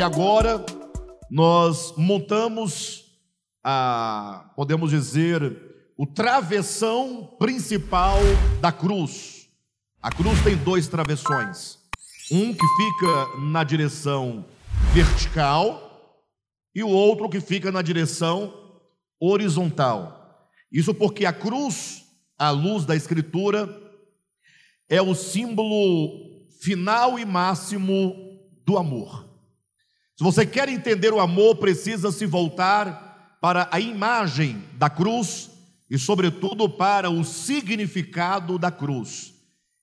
Até agora, nós montamos, a, podemos dizer, o travessão principal da cruz. A cruz tem dois travessões. Um que fica na direção vertical e o outro que fica na direção horizontal. Isso porque a cruz, à luz da Escritura, é o símbolo final e máximo do amor. Se você quer entender o amor, precisa se voltar para a imagem da cruz e, sobretudo, para o significado da cruz.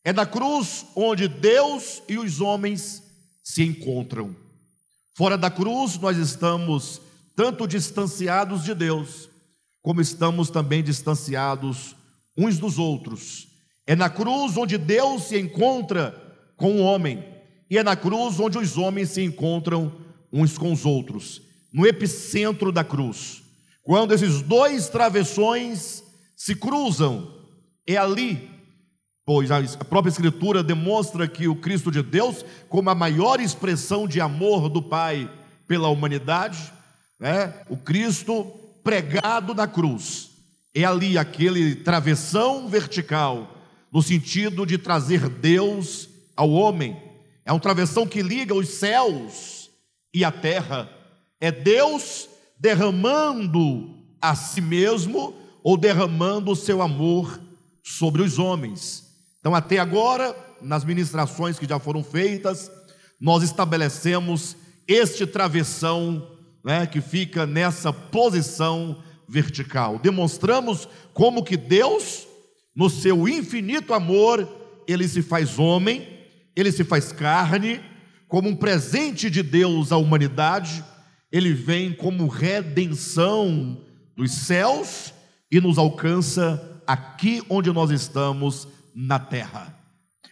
É da cruz onde Deus e os homens se encontram. Fora da cruz, nós estamos tanto distanciados de Deus, como estamos também distanciados uns dos outros. É na cruz onde Deus se encontra com o homem, e é na cruz onde os homens se encontram uns com os outros, no epicentro da cruz. Quando esses dois travessões se cruzam, é ali pois a própria Escritura demonstra que o Cristo de Deus, como a maior expressão de amor do Pai pela humanidade, né? o Cristo pregado na cruz, é ali aquele travessão vertical, no sentido de trazer Deus ao homem, é um travessão que liga os céus e a terra, é Deus derramando a si mesmo ou derramando o seu amor sobre os homens. Então, até agora, nas ministrações que já foram feitas, nós estabelecemos este travessão né, que fica nessa posição vertical. Demonstramos como que Deus, no seu infinito amor, ele se faz homem, ele se faz carne, como um presente de Deus à humanidade, ele vem como redenção dos céus e nos alcança aqui onde nós estamos na terra.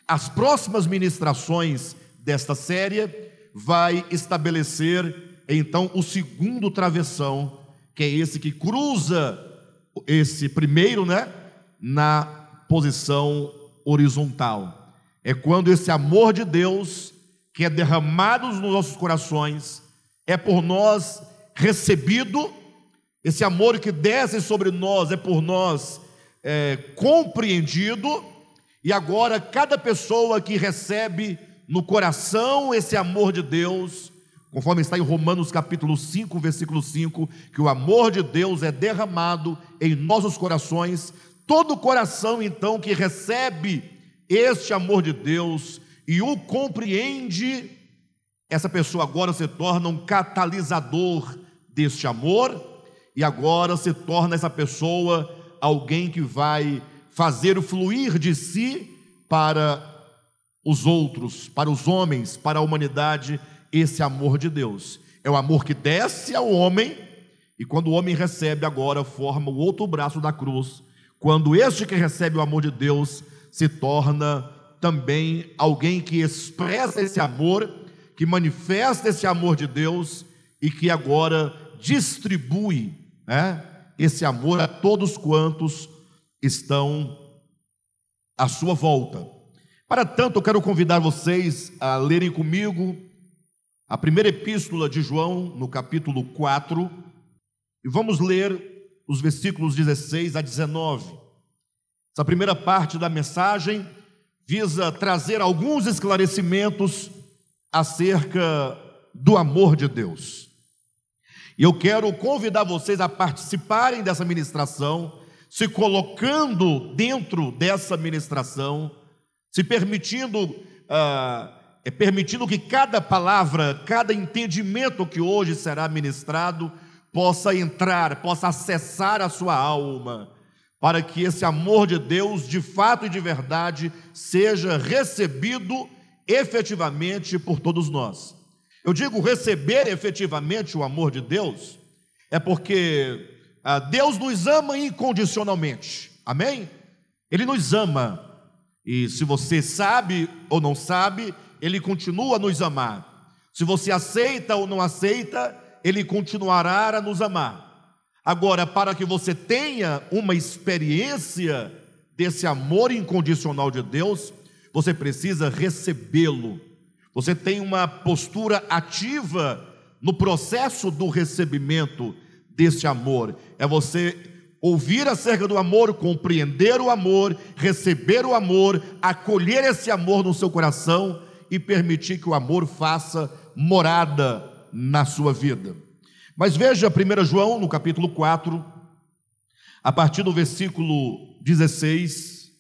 As próximas ministrações desta série vai estabelecer então o segundo travessão, que é esse que cruza esse primeiro, né, na posição horizontal. É quando esse amor de Deus que é derramado nos nossos corações é por nós recebido, esse amor que desce sobre nós é por nós é, compreendido e agora, cada pessoa que recebe no coração esse amor de Deus, conforme está em Romanos capítulo 5, versículo 5, que o amor de Deus é derramado em nossos corações, todo coração então que recebe este amor de Deus e o compreende, essa pessoa agora se torna um catalisador deste amor e agora se torna essa pessoa alguém que vai fazer o fluir de si para os outros, para os homens, para a humanidade, esse amor de Deus. É o amor que desce ao homem, e quando o homem recebe, agora forma o outro braço da cruz. Quando este que recebe o amor de Deus se torna também alguém que expressa esse amor, que manifesta esse amor de Deus e que agora distribui né, esse amor a todos quantos estão à sua volta. Para tanto, eu quero convidar vocês a lerem comigo a primeira epístola de João, no capítulo 4, e vamos ler os versículos 16 a 19. Essa primeira parte da mensagem visa trazer alguns esclarecimentos acerca do amor de Deus. E eu quero convidar vocês a participarem dessa ministração se colocando dentro dessa ministração, se permitindo, ah, é, permitindo que cada palavra, cada entendimento que hoje será ministrado, possa entrar, possa acessar a sua alma, para que esse amor de Deus, de fato e de verdade, seja recebido efetivamente por todos nós. Eu digo receber efetivamente o amor de Deus, é porque ah, Deus nos ama incondicionalmente, amém? Ele nos ama, e se você sabe ou não sabe, Ele continua a nos amar. Se você aceita ou não aceita, Ele continuará a nos amar. Agora, para que você tenha uma experiência desse amor incondicional de Deus, você precisa recebê-lo. Você tem uma postura ativa no processo do recebimento desse amor. É você ouvir acerca do amor, compreender o amor, receber o amor, acolher esse amor no seu coração e permitir que o amor faça morada na sua vida. Mas veja 1 João, no capítulo 4, a partir do versículo 16: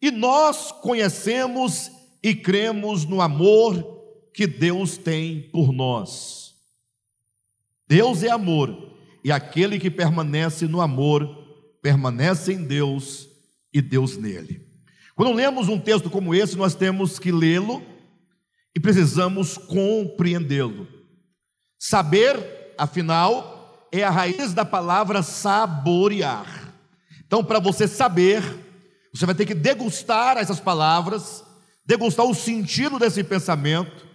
E nós conhecemos e cremos no amor que Deus tem por nós. Deus é amor, e aquele que permanece no amor, permanece em Deus e Deus nele. Quando lemos um texto como esse, nós temos que lê-lo e precisamos compreendê-lo. Saber, afinal, é a raiz da palavra saborear. Então, para você saber, você vai ter que degustar essas palavras, degustar o sentido desse pensamento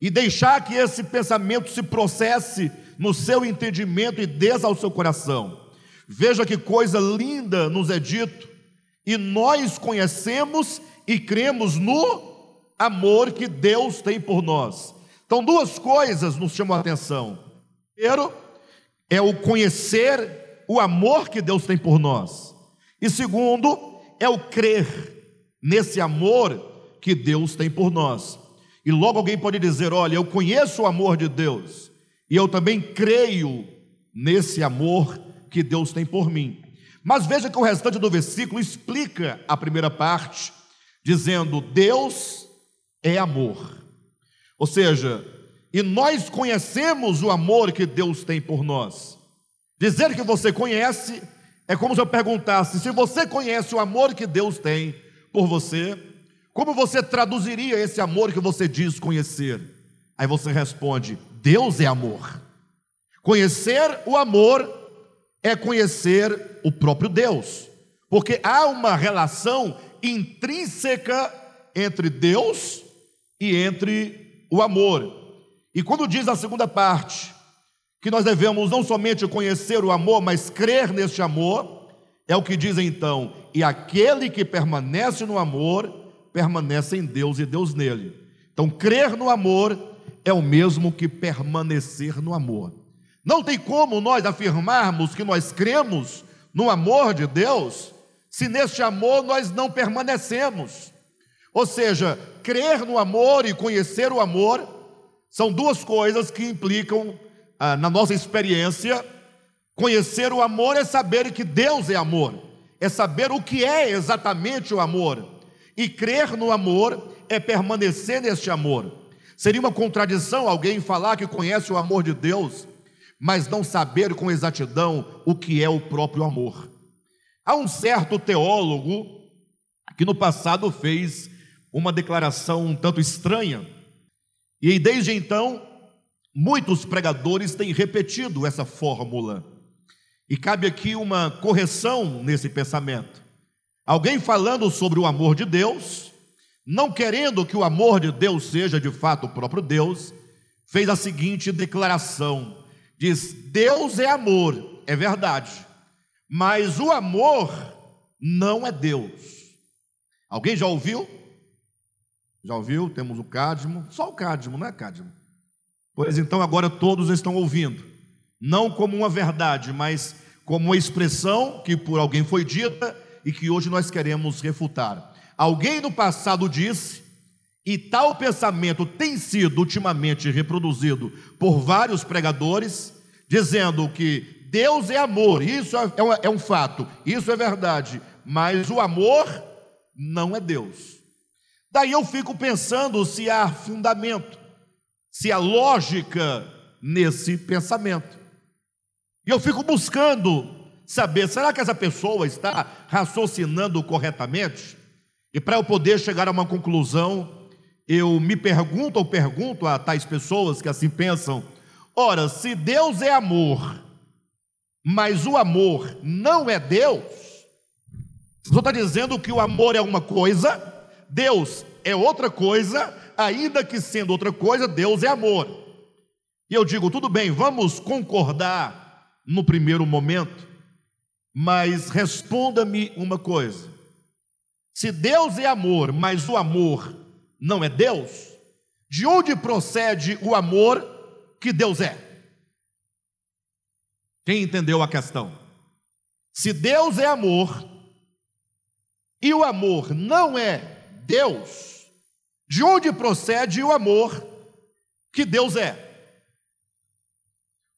e deixar que esse pensamento se processe no seu entendimento e desça ao seu coração. Veja que coisa linda nos é dito, e nós conhecemos e cremos no amor que Deus tem por nós. Então, duas coisas nos chamam a atenção. Primeiro, é o conhecer o amor que Deus tem por nós. E segundo, é o crer nesse amor que Deus tem por nós. E logo alguém pode dizer: Olha, eu conheço o amor de Deus, e eu também creio nesse amor que Deus tem por mim. Mas veja que o restante do versículo explica a primeira parte, dizendo: Deus é amor. Ou seja, e nós conhecemos o amor que Deus tem por nós. Dizer que você conhece é como se eu perguntasse: se você conhece o amor que Deus tem por você, como você traduziria esse amor que você diz conhecer? Aí você responde: Deus é amor. Conhecer o amor é conhecer o próprio Deus, porque há uma relação intrínseca entre Deus e entre o amor. E quando diz a segunda parte, que nós devemos não somente conhecer o amor, mas crer neste amor, é o que diz então: e aquele que permanece no amor, permanece em Deus e Deus nele. Então, crer no amor é o mesmo que permanecer no amor. Não tem como nós afirmarmos que nós cremos no amor de Deus, se neste amor nós não permanecemos. Ou seja, crer no amor e conhecer o amor são duas coisas que implicam, ah, na nossa experiência, conhecer o amor é saber que Deus é amor, é saber o que é exatamente o amor. E crer no amor é permanecer neste amor. Seria uma contradição alguém falar que conhece o amor de Deus, mas não saber com exatidão o que é o próprio amor. Há um certo teólogo que no passado fez uma declaração um tanto estranha, e desde então, muitos pregadores têm repetido essa fórmula. E cabe aqui uma correção nesse pensamento. Alguém falando sobre o amor de Deus, não querendo que o amor de Deus seja de fato o próprio Deus, fez a seguinte declaração: diz, Deus é amor, é verdade, mas o amor não é Deus. Alguém já ouviu? Já ouviu? Temos o Cádimo, só o Cádimo, não é Cádimo? Pois então agora todos estão ouvindo, não como uma verdade, mas como uma expressão que por alguém foi dita e que hoje nós queremos refutar. Alguém no passado disse, e tal pensamento tem sido ultimamente reproduzido por vários pregadores, dizendo que Deus é amor, isso é, é é um fato, isso é verdade, mas o amor não é Deus. Daí eu fico pensando se há fundamento, se há lógica nesse pensamento. E eu fico buscando saber, será que essa pessoa está raciocinando corretamente? E para eu poder chegar a uma conclusão, eu me pergunto ou pergunto a tais pessoas que assim pensam: ora, se Deus é amor, mas o amor não é Deus, você está dizendo que o amor é uma coisa, Deus é outra coisa, ainda que sendo outra coisa, Deus é amor. E eu digo, tudo bem, vamos concordar no primeiro momento mas responda-me uma coisa: se Deus é amor, mas o amor não é Deus, de onde procede o amor que Deus é? Quem entendeu a questão? Se Deus é amor e o amor não é Deus, de onde procede o amor que Deus é?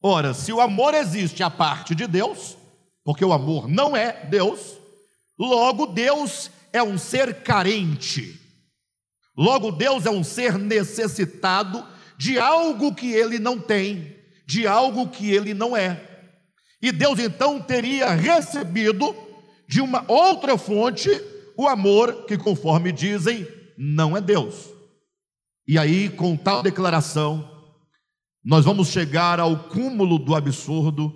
Ora, se o amor existe a parte de Deus, porque o amor não é Deus, logo Deus é um ser carente. Logo Deus é um ser necessitado de algo que ele não tem, de algo que ele não é. E Deus então teria recebido de uma outra fonte o amor que, conforme dizem, não é Deus. E aí, com tal declaração, nós vamos chegar ao cúmulo do absurdo,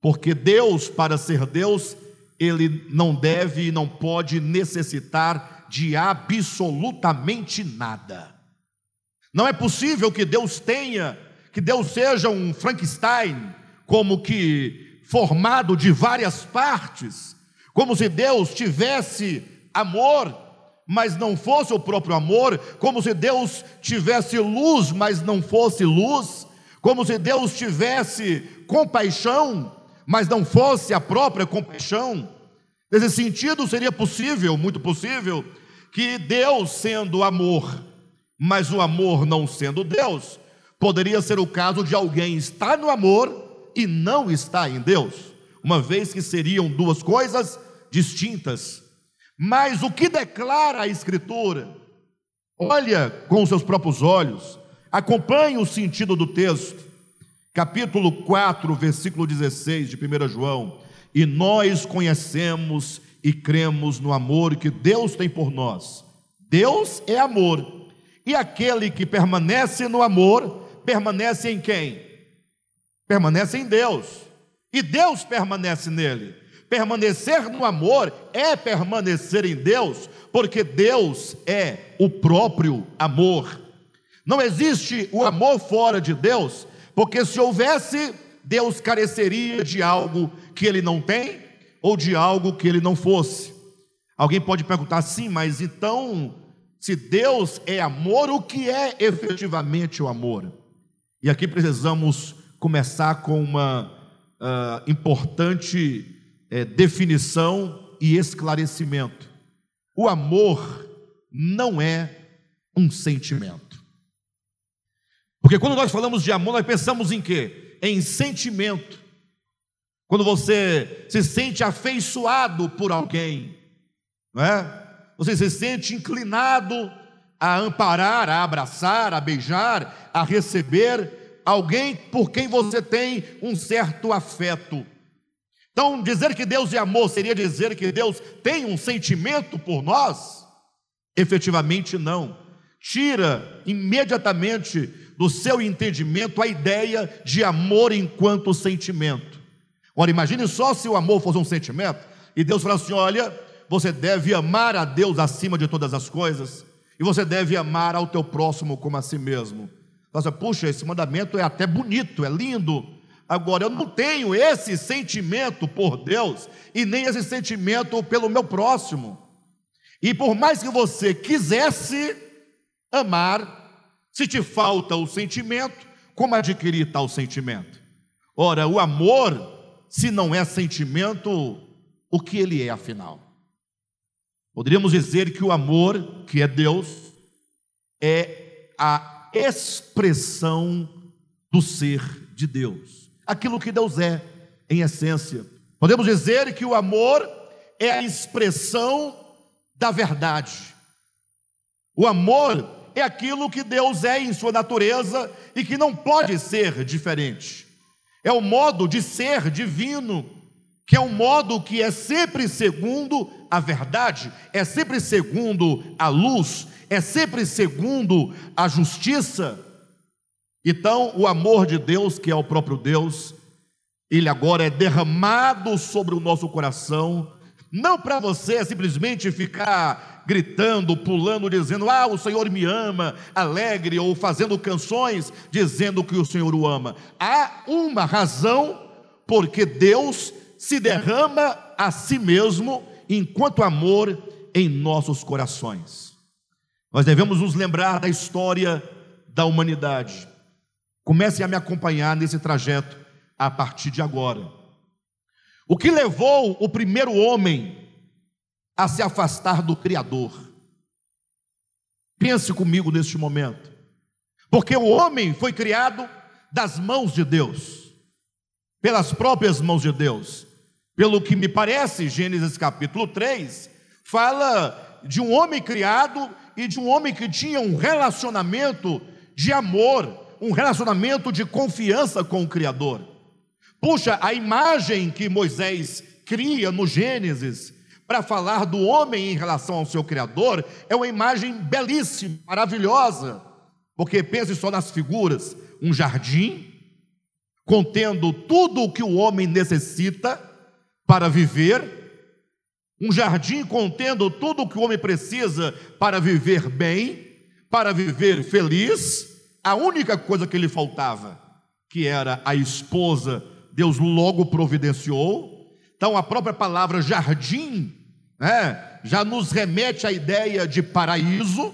porque Deus, para ser Deus, ele não deve e não pode necessitar de absolutamente nada. Não é possível que Deus tenha, que Deus seja um Frankenstein, como que formado de várias partes, como se Deus tivesse amor, mas não fosse o próprio amor, como se Deus tivesse luz, mas não fosse luz, como se Deus tivesse compaixão, mas não fosse a própria compaixão. Nesse sentido, seria possível, muito possível, que Deus sendo amor, mas o amor não sendo Deus, poderia ser o caso de alguém estar no amor e não estar em Deus, uma vez que seriam duas coisas distintas. Mas o que declara a Escritura? Olha com os seus próprios olhos, Acompanhe o sentido do texto, capítulo 4, versículo 16 de 1 João. E nós conhecemos e cremos no amor que Deus tem por nós. Deus é amor, e aquele que permanece no amor, permanece em quem? Permanece em Deus, e Deus permanece nele. Permanecer no amor é permanecer em Deus, porque Deus é o próprio amor. Não existe o amor fora de Deus, porque se houvesse, Deus careceria de algo que ele não tem ou de algo que ele não fosse. Alguém pode perguntar, sim, mas então, se Deus é amor, o que é efetivamente o amor? E aqui precisamos começar com uma uh, importante uh, definição e esclarecimento. O amor não é um sentimento. Porque quando nós falamos de amor, nós pensamos em quê? Em sentimento. Quando você se sente afeiçoado por alguém, não é? Você se sente inclinado a amparar, a abraçar, a beijar, a receber alguém por quem você tem um certo afeto. Então, dizer que Deus é amor seria dizer que Deus tem um sentimento por nós? Efetivamente não. Tira imediatamente do seu entendimento a ideia de amor enquanto sentimento. Ora, imagine só se o amor fosse um sentimento e Deus falasse assim: olha, você deve amar a Deus acima de todas as coisas e você deve amar ao teu próximo como a si mesmo. Você, puxa, esse mandamento é até bonito, é lindo. Agora, eu não tenho esse sentimento por Deus e nem esse sentimento pelo meu próximo. E por mais que você quisesse amar, se te falta o sentimento, como adquirir tal sentimento? Ora, o amor, se não é sentimento, o que ele é afinal? Poderíamos dizer que o amor, que é Deus, é a expressão do ser de Deus, aquilo que Deus é em essência. Podemos dizer que o amor é a expressão da verdade. O amor é aquilo que Deus é em sua natureza e que não pode ser diferente. É o modo de ser divino, que é um modo que é sempre segundo a verdade, é sempre segundo a luz, é sempre segundo a justiça. Então, o amor de Deus, que é o próprio Deus, ele agora é derramado sobre o nosso coração, não para você simplesmente ficar gritando, pulando, dizendo: Ah, o Senhor me ama, alegre, ou fazendo canções dizendo que o Senhor o ama. Há uma razão porque Deus se derrama a si mesmo enquanto amor em nossos corações. Nós devemos nos lembrar da história da humanidade. Comecem a me acompanhar nesse trajeto a partir de agora. O que levou o primeiro homem a se afastar do Criador? Pense comigo neste momento. Porque o homem foi criado das mãos de Deus, pelas próprias mãos de Deus. Pelo que me parece, Gênesis capítulo 3 fala de um homem criado e de um homem que tinha um relacionamento de amor, um relacionamento de confiança com o Criador. Puxa, a imagem que Moisés cria no Gênesis para falar do homem em relação ao seu Criador é uma imagem belíssima, maravilhosa, porque pense só nas figuras: um jardim contendo tudo o que o homem necessita para viver um jardim contendo tudo o que o homem precisa para viver bem, para viver feliz. A única coisa que lhe faltava, que era a esposa, Deus logo providenciou. Então a própria palavra jardim, né, já nos remete à ideia de paraíso.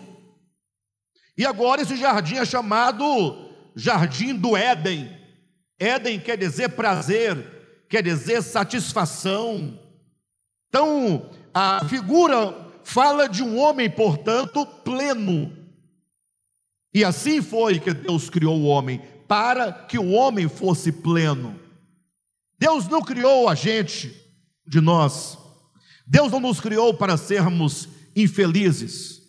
E agora esse jardim é chamado Jardim do Éden. Éden quer dizer prazer, quer dizer satisfação, então, a figura fala de um homem, portanto, pleno. E assim foi que Deus criou o homem, para que o homem fosse pleno. Deus não criou a gente de nós. Deus não nos criou para sermos infelizes,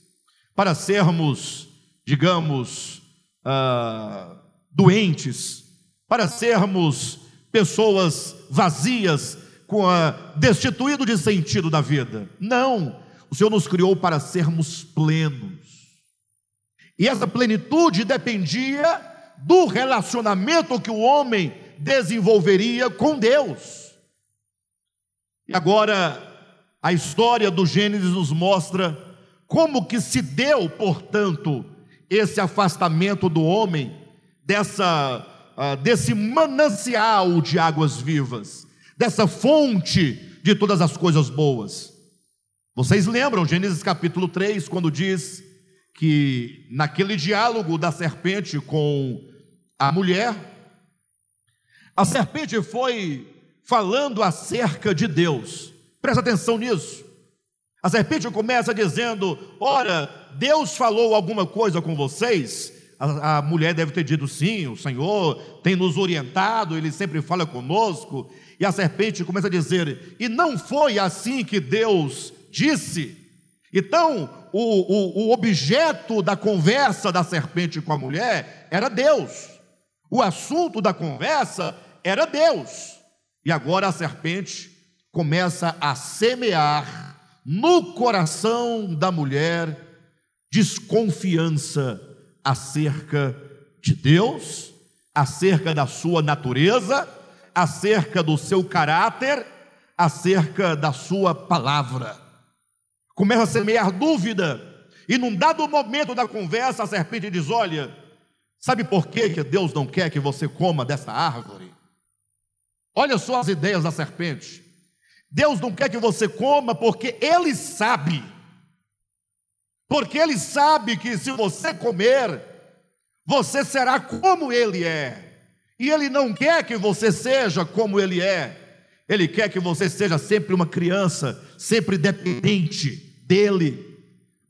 para sermos, digamos, uh, doentes, para sermos pessoas vazias, com a, destituído de sentido da vida. Não, o Senhor nos criou para sermos plenos. E essa plenitude dependia do relacionamento que o homem desenvolveria com Deus. E agora, a história do Gênesis nos mostra como que se deu, portanto, esse afastamento do homem dessa, uh, desse manancial de águas vivas dessa fonte de todas as coisas boas. Vocês lembram, Gênesis capítulo 3, quando diz que naquele diálogo da serpente com a mulher, a serpente foi falando acerca de Deus. Presta atenção nisso. A serpente começa dizendo: Ora, Deus falou alguma coisa com vocês? A, a, mulher deve ter dito sim, o Senhor tem nos orientado, Ele sempre fala conosco. E a serpente começa a dizer: E não foi assim que Deus disse. Então, o, o, o objeto da conversa da serpente com a mulher era Deus. O assunto da conversa era Deus. E agora a serpente começa a semear no coração da mulher desconfiança acerca de Deus, acerca da sua natureza acerca do seu caráter, acerca da sua palavra. Começa a semear dúvida, e num dado momento da conversa, a serpente diz: Olha, sabe por que Deus não quer que você coma dessa árvore? Olha só as ideias da serpente. Deus não quer que você coma porque Ele sabe. Porque Ele sabe que se você comer, você será como Ele é. E Ele não quer que você seja como Ele é, Ele quer que você seja sempre uma criança, sempre dependente dEle,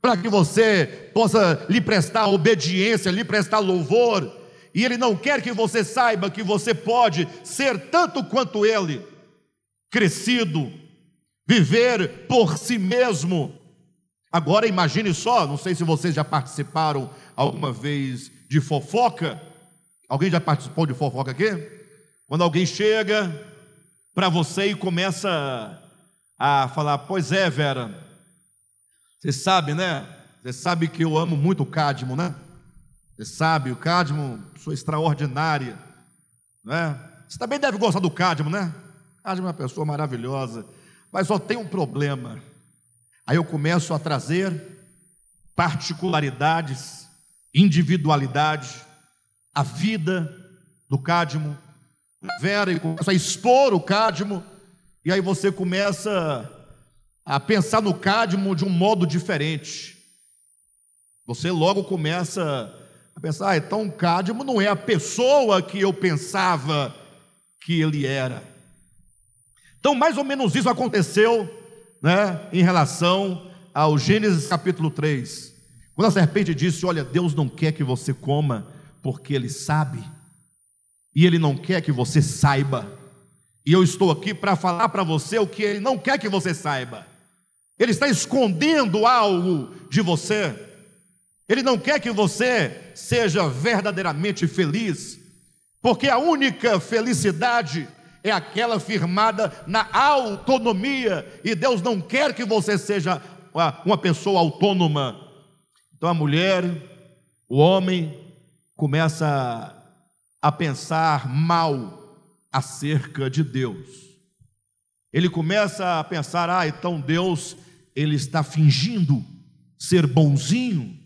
para que você possa lhe prestar obediência, lhe prestar louvor. E Ele não quer que você saiba que você pode ser tanto quanto Ele, crescido, viver por si mesmo. Agora imagine só, não sei se vocês já participaram alguma vez de fofoca. Alguém já participou de fofoca aqui? Quando alguém chega para você e começa a falar: Pois é, Vera, você sabe, né? Você sabe que eu amo muito o Cadmo, né? Você sabe, o Cadmo, pessoa extraordinária, né? Você também deve gostar do Cadmo, né? Cadmo é uma pessoa maravilhosa, mas só tem um problema. Aí eu começo a trazer particularidades, individualidade, a vida do Cádmo, Vera, e começa a expor o Cádmo, e aí você começa a pensar no Cádmo de um modo diferente. Você logo começa a pensar, ah, então Cádimo não é a pessoa que eu pensava que ele era. Então, mais ou menos isso aconteceu né, em relação ao Gênesis capítulo 3. Quando a serpente disse: Olha, Deus não quer que você coma, porque Ele sabe, e Ele não quer que você saiba. E eu estou aqui para falar para você o que Ele não quer que você saiba. Ele está escondendo algo de você. Ele não quer que você seja verdadeiramente feliz, porque a única felicidade é aquela firmada na autonomia, e Deus não quer que você seja uma pessoa autônoma. Então a mulher, o homem, começa a pensar mal acerca de Deus. Ele começa a pensar: ah, então Deus, ele está fingindo ser bonzinho,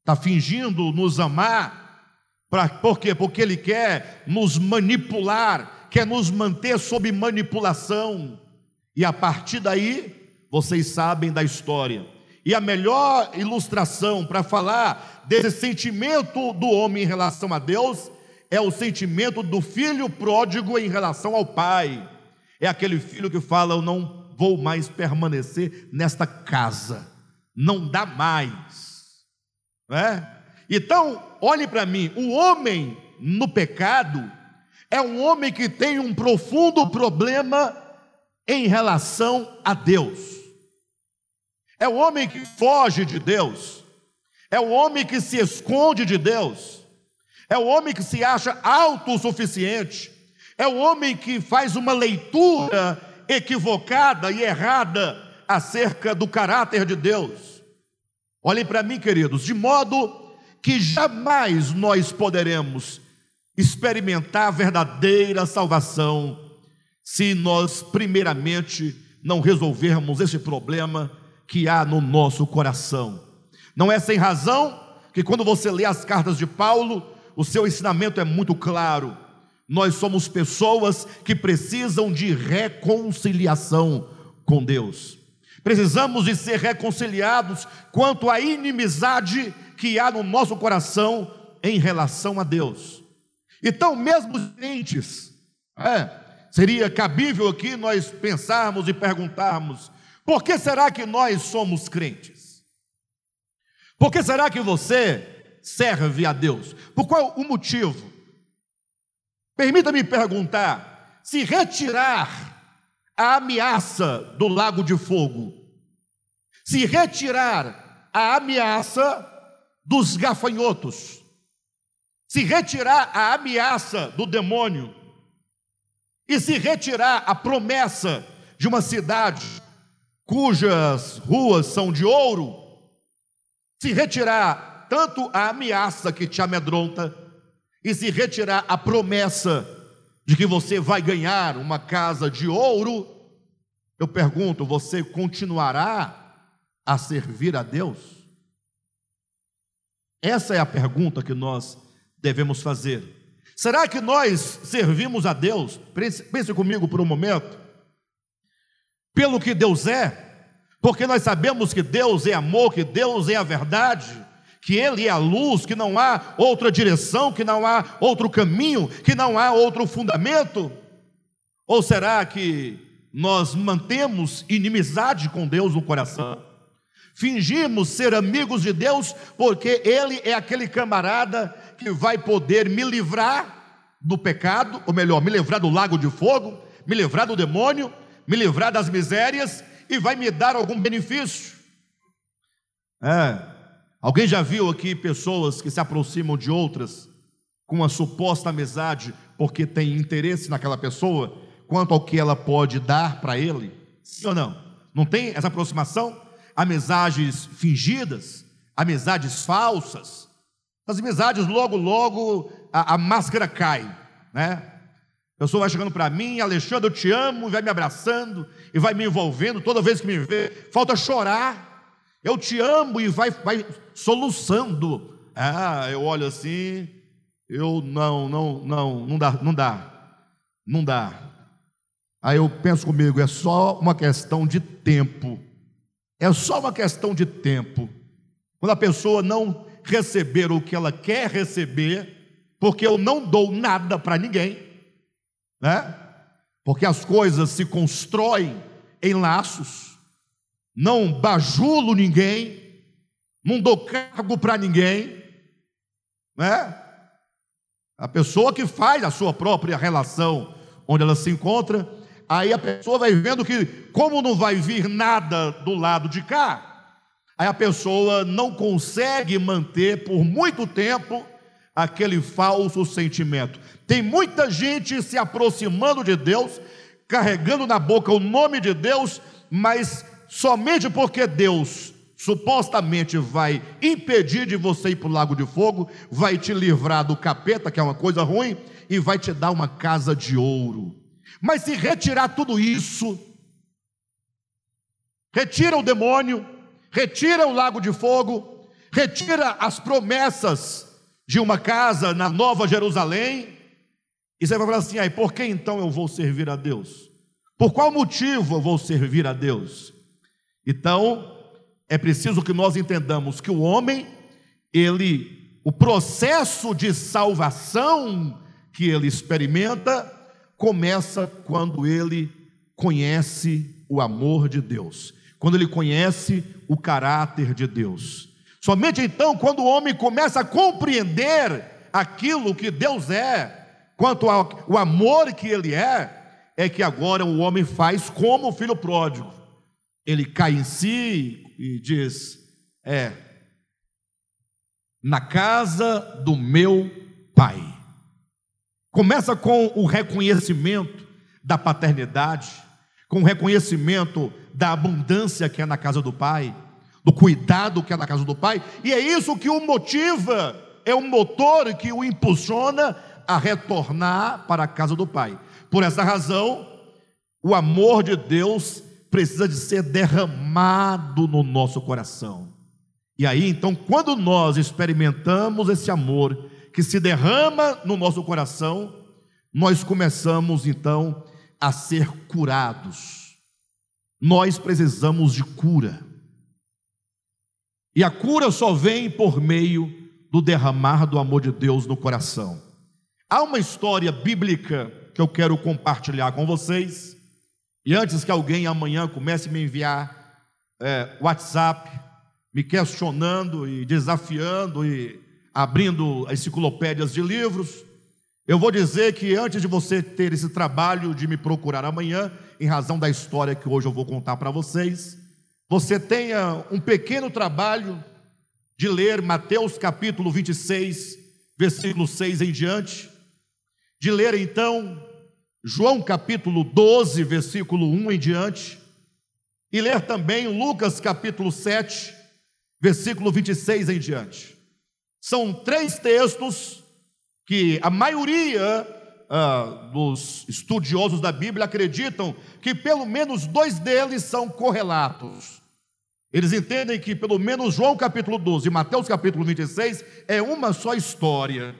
está fingindo nos amar. Pra, por quê? Porque ele quer nos manipular, quer nos manter sob manipulação. E a partir daí, vocês sabem da história. E a melhor ilustração para falar desse sentimento do homem em relação a Deus é o sentimento do filho pródigo em relação ao pai. É aquele filho que fala: Eu não vou mais permanecer nesta casa, não dá mais. É? Então, olhe para mim: o homem no pecado é um homem que tem um profundo problema em relação a Deus. É o homem que foge de Deus. É o homem que se esconde de Deus. É o homem que se acha autossuficiente. É o homem que faz uma leitura equivocada e errada acerca do caráter de Deus. Olhem para mim, queridos, de modo que jamais nós poderemos experimentar a verdadeira salvação se nós, primeiramente, não resolvermos esse problema que há no nosso coração. Não é sem razão que, quando você lê as cartas de Paulo, o seu ensinamento é muito claro. Nós somos pessoas que precisam de reconciliação com Deus. Precisamos de ser reconciliados quanto à inimizade que há no nosso coração em relação a Deus. Então, mesmo os crentes, é, seria cabível aqui nós pensarmos e perguntarmos: por que será que nós somos crentes? Por que será que você serve a Deus? Por qual o motivo? Permita-me perguntar: se retirar a ameaça do lago de fogo, se retirar a ameaça dos gafanhotos, se retirar a ameaça do demônio, e se retirar a promessa de uma cidade cujas ruas são de ouro, se retirar tanto a ameaça que te amedronta, e se retirar a promessa de que você vai ganhar uma casa de ouro, eu pergunto: você continuará a servir a Deus? Essa é a pergunta que nós devemos fazer. Será que nós servimos a Deus? Pense comigo por um momento. Pelo que Deus é, porque nós sabemos que Deus é amor, que Deus é a verdade, que Ele é a luz, que não há outra direção, que não há outro caminho, que não há outro fundamento? Ou será que nós mantemos inimizade com Deus no coração? Fingimos ser amigos de Deus porque Ele é aquele camarada que vai poder me livrar do pecado, ou melhor, me livrar do lago de fogo, me livrar do demônio, me livrar das misérias e vai me dar algum benefício. É. Alguém já viu aqui pessoas que se aproximam de outras com uma suposta amizade porque tem interesse naquela pessoa quanto ao que ela pode dar para ele? Sim ou não? Não tem essa aproximação? Amizades fingidas, amizades falsas, nas amizades, logo, logo, a, a máscara cai, né? A pessoa vai chegando para mim, Alexandre, eu te amo, e vai me abraçando, e vai me envolvendo, toda vez que me vê, falta chorar, eu te amo, e vai, vai soluçando. Ah, eu olho assim, eu não, não, não, não dá, não dá, não dá. Aí eu penso comigo, é só uma questão de tempo, é só uma questão de tempo. Quando a pessoa não receber o que ela quer receber, porque eu não dou nada para ninguém, né? Porque as coisas se constroem em laços, não bajulo ninguém, não dou cargo para ninguém, né? A pessoa que faz a sua própria relação onde ela se encontra, aí a pessoa vai vendo que, como não vai vir nada do lado de cá, aí a pessoa não consegue manter por muito tempo aquele falso sentimento. Tem muita gente se aproximando de Deus, carregando na boca o nome de Deus, mas somente porque Deus supostamente vai impedir de você ir para o lago de fogo, vai te livrar do capeta, que é uma coisa ruim, e vai te dar uma casa de ouro. Mas se retirar tudo isso, retira o demônio, retira o lago de fogo, retira as promessas de uma casa na Nova Jerusalém, e você vai falar assim: aí, por que então eu vou servir a Deus? Por qual motivo eu vou servir a Deus? Então, é preciso que nós entendamos que o homem, ele, o processo de salvação que ele experimenta, começa quando ele conhece o amor de Deus, quando ele conhece o caráter de Deus. Somente então, quando o homem começa a compreender aquilo que Deus é, quanto ao amor que ele é, é que agora o homem faz como o filho pródigo. Ele cai em si e diz: É, na casa do meu pai. Começa com o reconhecimento da paternidade, com o reconhecimento da abundância que é na casa do pai, do cuidado que é na casa do pai, e é isso que o motiva, é o motor que o impulsiona a retornar para a casa do pai. Por essa razão, o amor de Deus precisa de ser derramado no nosso coração. E aí, então, quando nós experimentamos esse amor que se derrama no nosso coração, nós começamos então a ser curados. Nós precisamos de cura. E a cura só vem por meio do derramar do amor de Deus no coração. Há uma história bíblica que eu quero compartilhar com vocês e antes que alguém amanhã comece a me enviar é, WhatsApp, me questionando e desafiando e abrindo enciclopédias de livros, eu vou dizer que antes de você ter esse trabalho de me procurar amanhã, em razão da história que hoje eu vou contar para vocês, você tenha um pequeno trabalho de ler Mateus capítulo 26, versículo 6 em diante, de ler então João capítulo 12, versículo 1 em diante, e ler também Lucas capítulo 7, versículo 26 em diante. São três textos que a maioria ah, dos estudiosos da Bíblia acreditam que pelo menos dois deles são correlatos. Eles entendem que pelo menos João capítulo 12 e Mateus capítulo 26 é uma só história.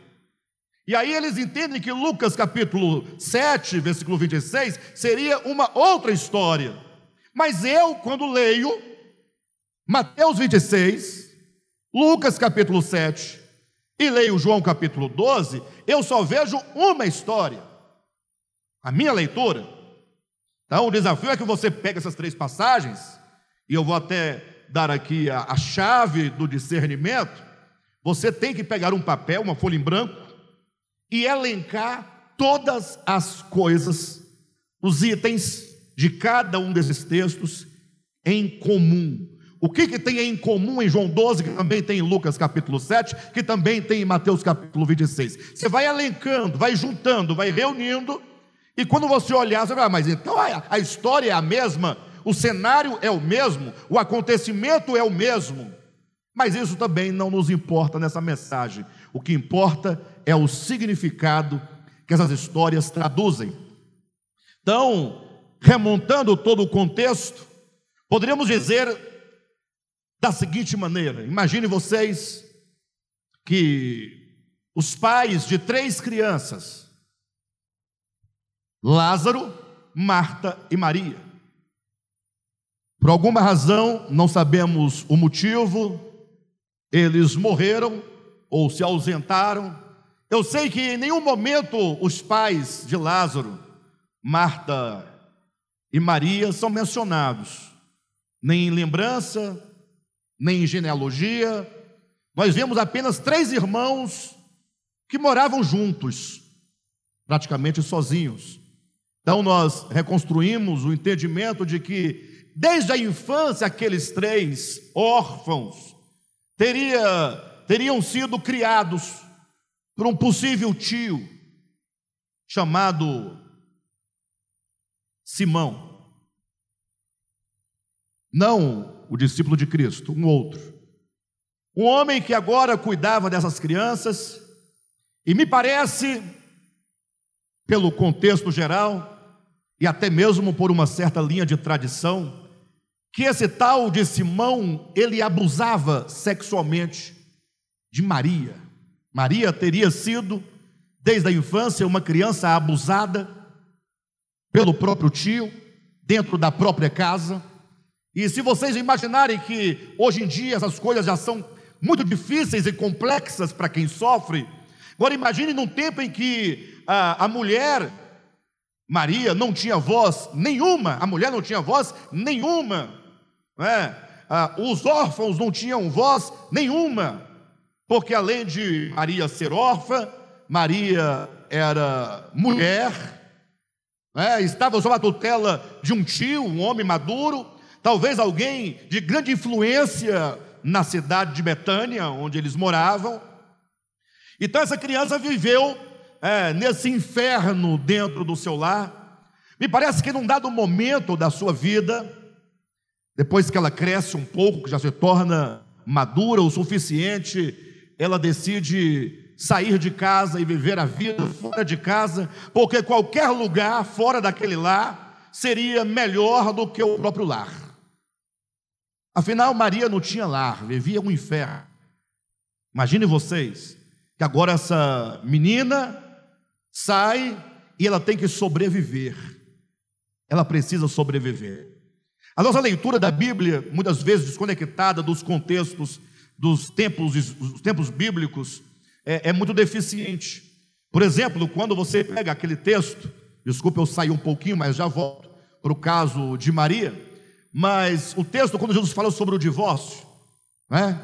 E aí eles entendem que Lucas capítulo 7, versículo 26, seria uma outra história. Mas eu, quando leio Mateus 26, Lucas capítulo 7 e leio João capítulo 12, eu só vejo uma história. A minha leitura. Então o desafio é que você pegue essas três passagens, e eu vou até dar aqui a, a chave do discernimento. Você tem que pegar um papel, uma folha em branco, e elencar todas as coisas, os itens de cada um desses textos em comum. O que, que tem em comum em João 12, que também tem em Lucas capítulo 7, que também tem em Mateus capítulo 26? Você vai elencando, vai juntando, vai reunindo, e quando você olhar, você vai, ah, mas então a, a história é a mesma, o cenário é o mesmo, o acontecimento é o mesmo. Mas isso também não nos importa nessa mensagem. O que importa é o significado que essas histórias traduzem. Então, remontando todo o contexto, poderíamos dizer da seguinte maneira: imagine vocês que os pais de três crianças, Lázaro, Marta e Maria, por alguma razão, não sabemos o motivo, eles morreram ou se ausentaram. Eu sei que em nenhum momento os pais de Lázaro, Marta e Maria, são mencionados, nem em lembrança, nem em genealogia. Nós vemos apenas três irmãos que moravam juntos, praticamente sozinhos. Então nós reconstruímos o entendimento de que, desde a infância, aqueles três órfãos teria, teriam sido criados por um possível tio chamado Simão. Não o discípulo de Cristo, um outro. Um homem que agora cuidava dessas crianças, e me parece, pelo contexto geral, e até mesmo por uma certa linha de tradição, que esse tal de Simão, ele abusava sexualmente de Maria. Maria teria sido, desde a infância, uma criança abusada pelo próprio tio, dentro da própria casa. E se vocês imaginarem que hoje em dia essas coisas já são muito difíceis e complexas para quem sofre, agora imagine num tempo em que a, a mulher, Maria, não tinha voz nenhuma, a mulher não tinha voz nenhuma, é? ah, os órfãos não tinham voz nenhuma porque além de Maria ser órfã, Maria era mulher, né, estava sob a tutela de um tio, um homem maduro, talvez alguém de grande influência na cidade de Betânia, onde eles moravam. Então essa criança viveu é, nesse inferno dentro do seu lar. Me parece que num dado momento da sua vida, depois que ela cresce um pouco, que já se torna madura o suficiente ela decide sair de casa e viver a vida fora de casa, porque qualquer lugar fora daquele lar seria melhor do que o próprio lar. Afinal, Maria não tinha lar, vivia um inferno. Imagine vocês que agora essa menina sai e ela tem que sobreviver. Ela precisa sobreviver. A nossa leitura da Bíblia, muitas vezes desconectada dos contextos dos tempos, dos tempos bíblicos é, é muito deficiente. Por exemplo, quando você pega aquele texto, desculpa eu sair um pouquinho, mas já volto para o caso de Maria, mas o texto, quando Jesus fala sobre o divórcio, né?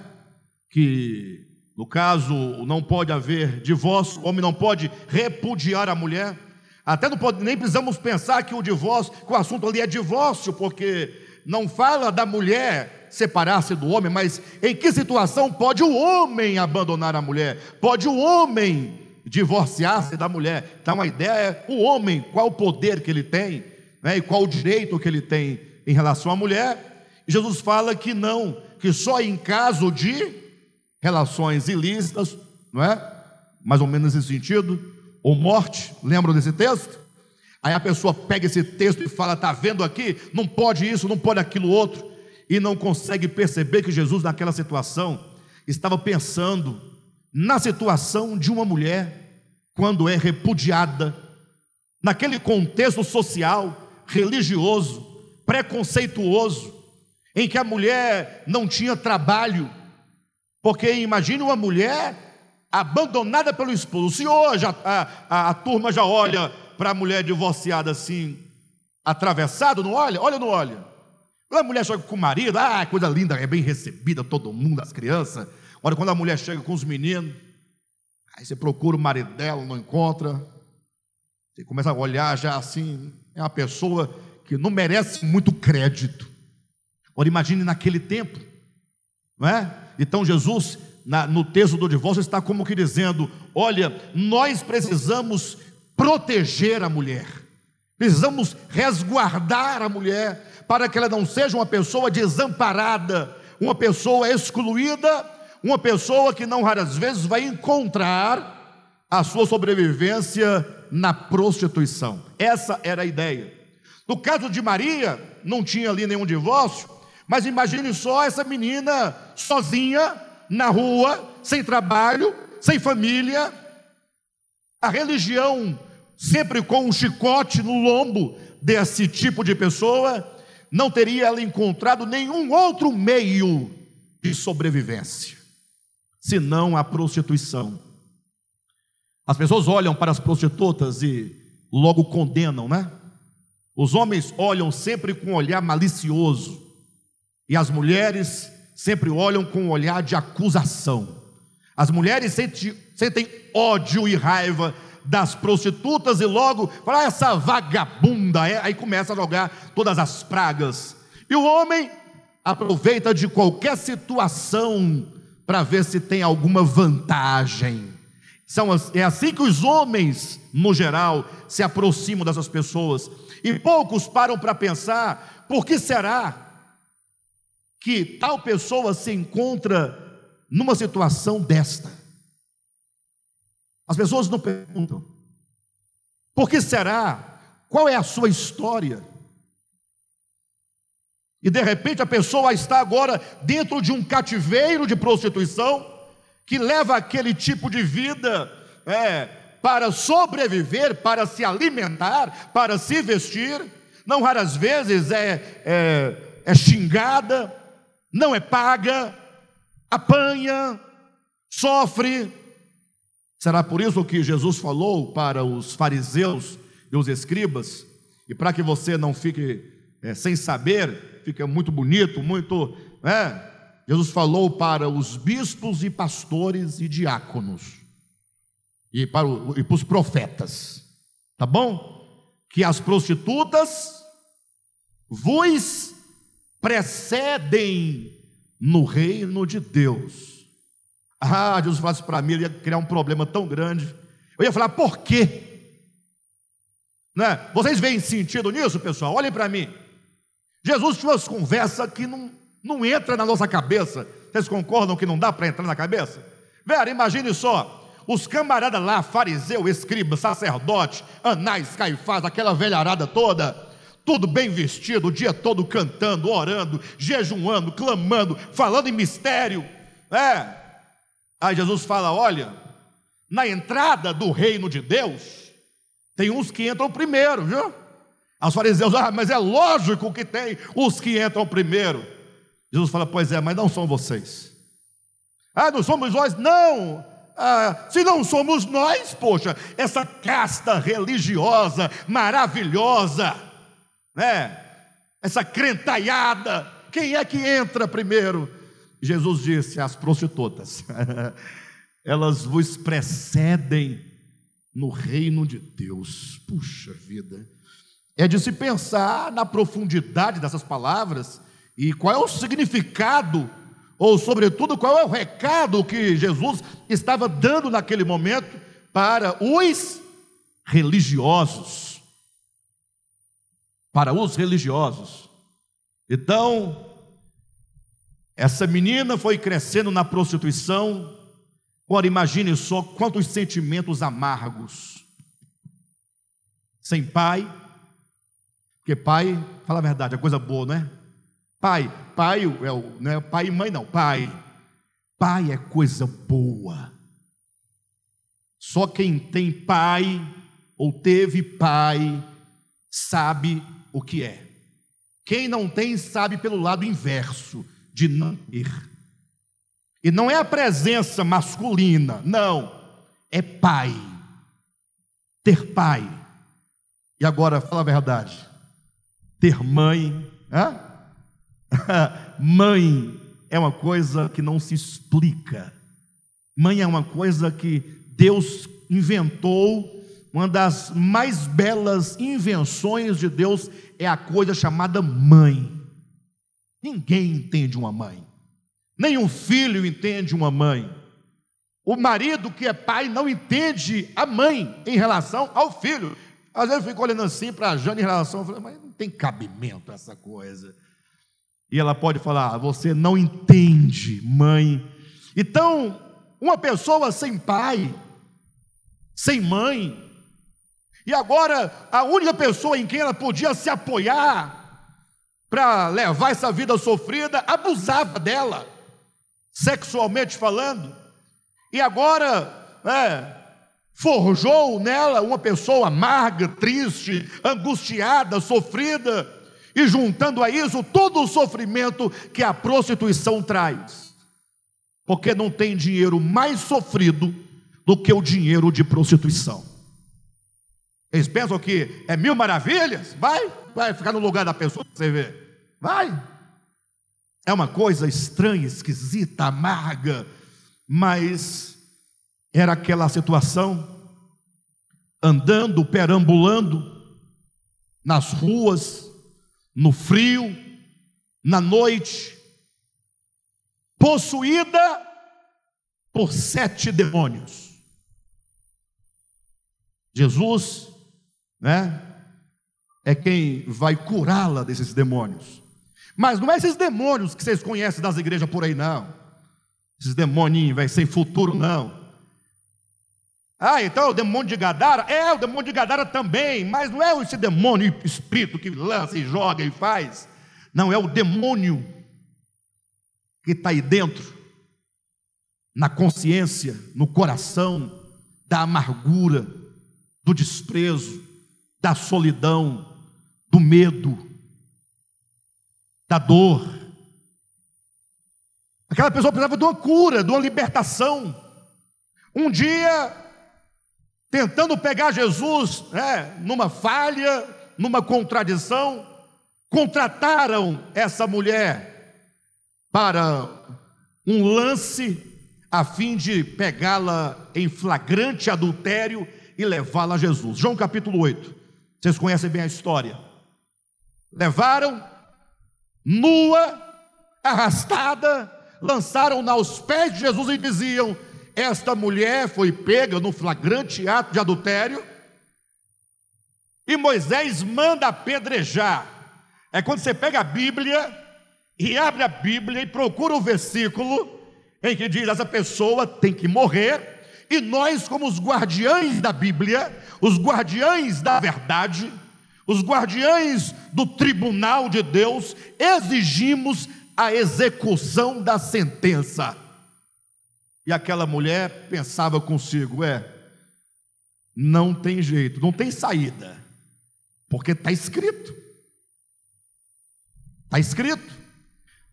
que no caso não pode haver divórcio, o homem não pode repudiar a mulher, até não pode, nem precisamos pensar que o divórcio, que o assunto ali é divórcio, porque não fala da mulher separar-se do homem, mas em que situação pode o homem abandonar a mulher? Pode o homem divorciar-se da mulher? Então a ideia é o homem, qual o poder que ele tem, né, e qual o direito que ele tem em relação à mulher. Jesus fala que não, que só em caso de relações ilícitas, não é? Mais ou menos nesse sentido, ou morte, lembram desse texto? Aí a pessoa pega esse texto e fala: está vendo aqui? Não pode isso, não pode aquilo outro e não consegue perceber que Jesus, naquela situação, estava pensando na situação de uma mulher quando é repudiada, naquele contexto social, religioso, preconceituoso, em que a mulher não tinha trabalho, porque imagine uma mulher abandonada pelo esposo. Se hoje a, a, a turma já olha para a mulher divorciada assim, atravessado, não olha? Olha ou não olha? Quando a mulher chega com o marido, ah, coisa linda, é bem recebida, todo mundo, as crianças. Olha, quando a mulher chega com os meninos, aí você procura o marido dela, não encontra. Você começa a olhar já assim, é uma pessoa que não merece muito crédito. Agora imagine naquele tempo, não é? Então Jesus, na, no texto do divórcio, está como que dizendo: olha, nós precisamos proteger a mulher, precisamos resguardar a mulher, para que ela não seja uma pessoa desamparada, uma pessoa excluída, uma pessoa que não raras vezes vai encontrar a sua sobrevivência na prostituição. Essa era a ideia. No caso de Maria, não tinha ali nenhum divórcio, mas imagine só essa menina sozinha na rua, sem trabalho, sem família. A religião sempre com um chicote no lombo desse tipo de pessoa, não teria ela encontrado nenhum outro meio de sobrevivência. senão a prostituição. As pessoas olham para as prostitutas e logo condenam, né? Os homens olham sempre com um olhar malicioso, e as mulheres sempre olham com um olhar de acusação. As mulheres sentem, sentem ódio e raiva das prostitutas e logo fala, ah, essa vagabunda, é, aí começa a jogar todas as pragas. E o homem aproveita de qualquer situação para ver se tem alguma vantagem. São, é assim que os homens, no geral, se aproximam dessas pessoas. E poucos param para pensar: por que será que tal pessoa se encontra numa situação desta? As pessoas não perguntam. Por que será? Qual é a sua história? E de repente a pessoa está agora dentro de um cativeiro de prostituição que leva aquele tipo de vida é, para sobreviver, para se alimentar, para se vestir. Não raras vezes é, é, é xingada, não é paga, apanha, sofre, Será por isso que Jesus falou para os fariseus e os escribas, e para que você não fique é, sem saber, fica muito bonito, muito. É, Jesus falou para os bispos e pastores e diáconos, e para, o, e para os profetas, tá bom? Que as prostitutas vos precedem no reino de Deus. Ah, Jesus falasse para mim, ele ia criar um problema tão grande. Eu ia falar, por quê? Né? Vocês veem sentido nisso, pessoal? Olhem para mim. Jesus tinha umas conversas que não, não entra na nossa cabeça. Vocês concordam que não dá para entrar na cabeça? Vera, imagine só. Os camaradas lá, fariseu, escriba, sacerdote, anais, caifás, aquela velharada toda, tudo bem vestido, o dia todo cantando, orando, jejuando, clamando, falando em mistério. É, Aí Jesus fala: olha, na entrada do reino de Deus, tem uns que entram primeiro, viu? Os fariseus, ah, mas é lógico que tem os que entram primeiro. Jesus fala: pois é, mas não são vocês. Ah, não somos nós? Não. Ah, se não somos nós, poxa, essa casta religiosa maravilhosa, né? Essa crentaiada, quem é que entra primeiro? Jesus disse às prostitutas: elas vos precedem no reino de Deus. Puxa vida. É de se pensar na profundidade dessas palavras e qual é o significado, ou sobretudo qual é o recado que Jesus estava dando naquele momento para os religiosos. Para os religiosos. Então, essa menina foi crescendo na prostituição. Ora, imagine só quantos sentimentos amargos. Sem pai, porque pai, fala a verdade, é coisa boa, não é? Pai, pai é o, não é pai e mãe, não, pai. Pai é coisa boa. Só quem tem pai ou teve pai sabe o que é. Quem não tem sabe pelo lado inverso de não ter. E não é a presença masculina, não, é pai. Ter pai. E agora, fala a verdade. Ter mãe, hã? mãe é uma coisa que não se explica. Mãe é uma coisa que Deus inventou. Uma das mais belas invenções de Deus é a coisa chamada mãe. Ninguém entende uma mãe. Nem um filho entende uma mãe. O marido que é pai não entende a mãe em relação ao filho. Às vezes eu fico olhando assim para a Jane em relação, falo, mas não tem cabimento essa coisa. E ela pode falar, ah, você não entende, mãe. Então, uma pessoa sem pai, sem mãe, e agora a única pessoa em quem ela podia se apoiar para levar essa vida sofrida, abusava dela, sexualmente falando, e agora é, forjou nela uma pessoa amarga, triste, angustiada, sofrida, e juntando a isso todo o sofrimento que a prostituição traz. porque não tem dinheiro mais sofrido do que o dinheiro de prostituição. Eles pensam que é mil maravilhas? Vai, vai ficar no lugar da pessoa você ver. Vai. É uma coisa estranha, esquisita, amarga, mas era aquela situação, andando, perambulando nas ruas, no frio, na noite, possuída por sete demônios. Jesus, né, é quem vai curá-la desses demônios. Mas não é esses demônios que vocês conhecem das igrejas por aí, não. Esses demoninhos, vai sem futuro, não. Ah, então é o demônio de Gadara? É, o demônio de Gadara também, mas não é esse demônio espírito que lança e joga e faz. Não, é o demônio que está aí dentro, na consciência, no coração, da amargura, do desprezo, da solidão, do medo, da dor. Aquela pessoa precisava de uma cura, de uma libertação. Um dia, tentando pegar Jesus né, numa falha, numa contradição, contrataram essa mulher para um lance a fim de pegá-la em flagrante adultério e levá-la a Jesus. João capítulo 8. Vocês conhecem bem a história. Levaram nua, arrastada, lançaram-na aos pés de Jesus e diziam: Esta mulher foi pega no flagrante ato de adultério. E Moisés manda apedrejar. É quando você pega a Bíblia e abre a Bíblia e procura o versículo em que diz: essa pessoa tem que morrer, e nós, como os guardiães da Bíblia, os guardiães da verdade, os guardiães do tribunal de Deus, exigimos a execução da sentença. E aquela mulher pensava consigo: é, não tem jeito, não tem saída, porque está escrito. Está escrito.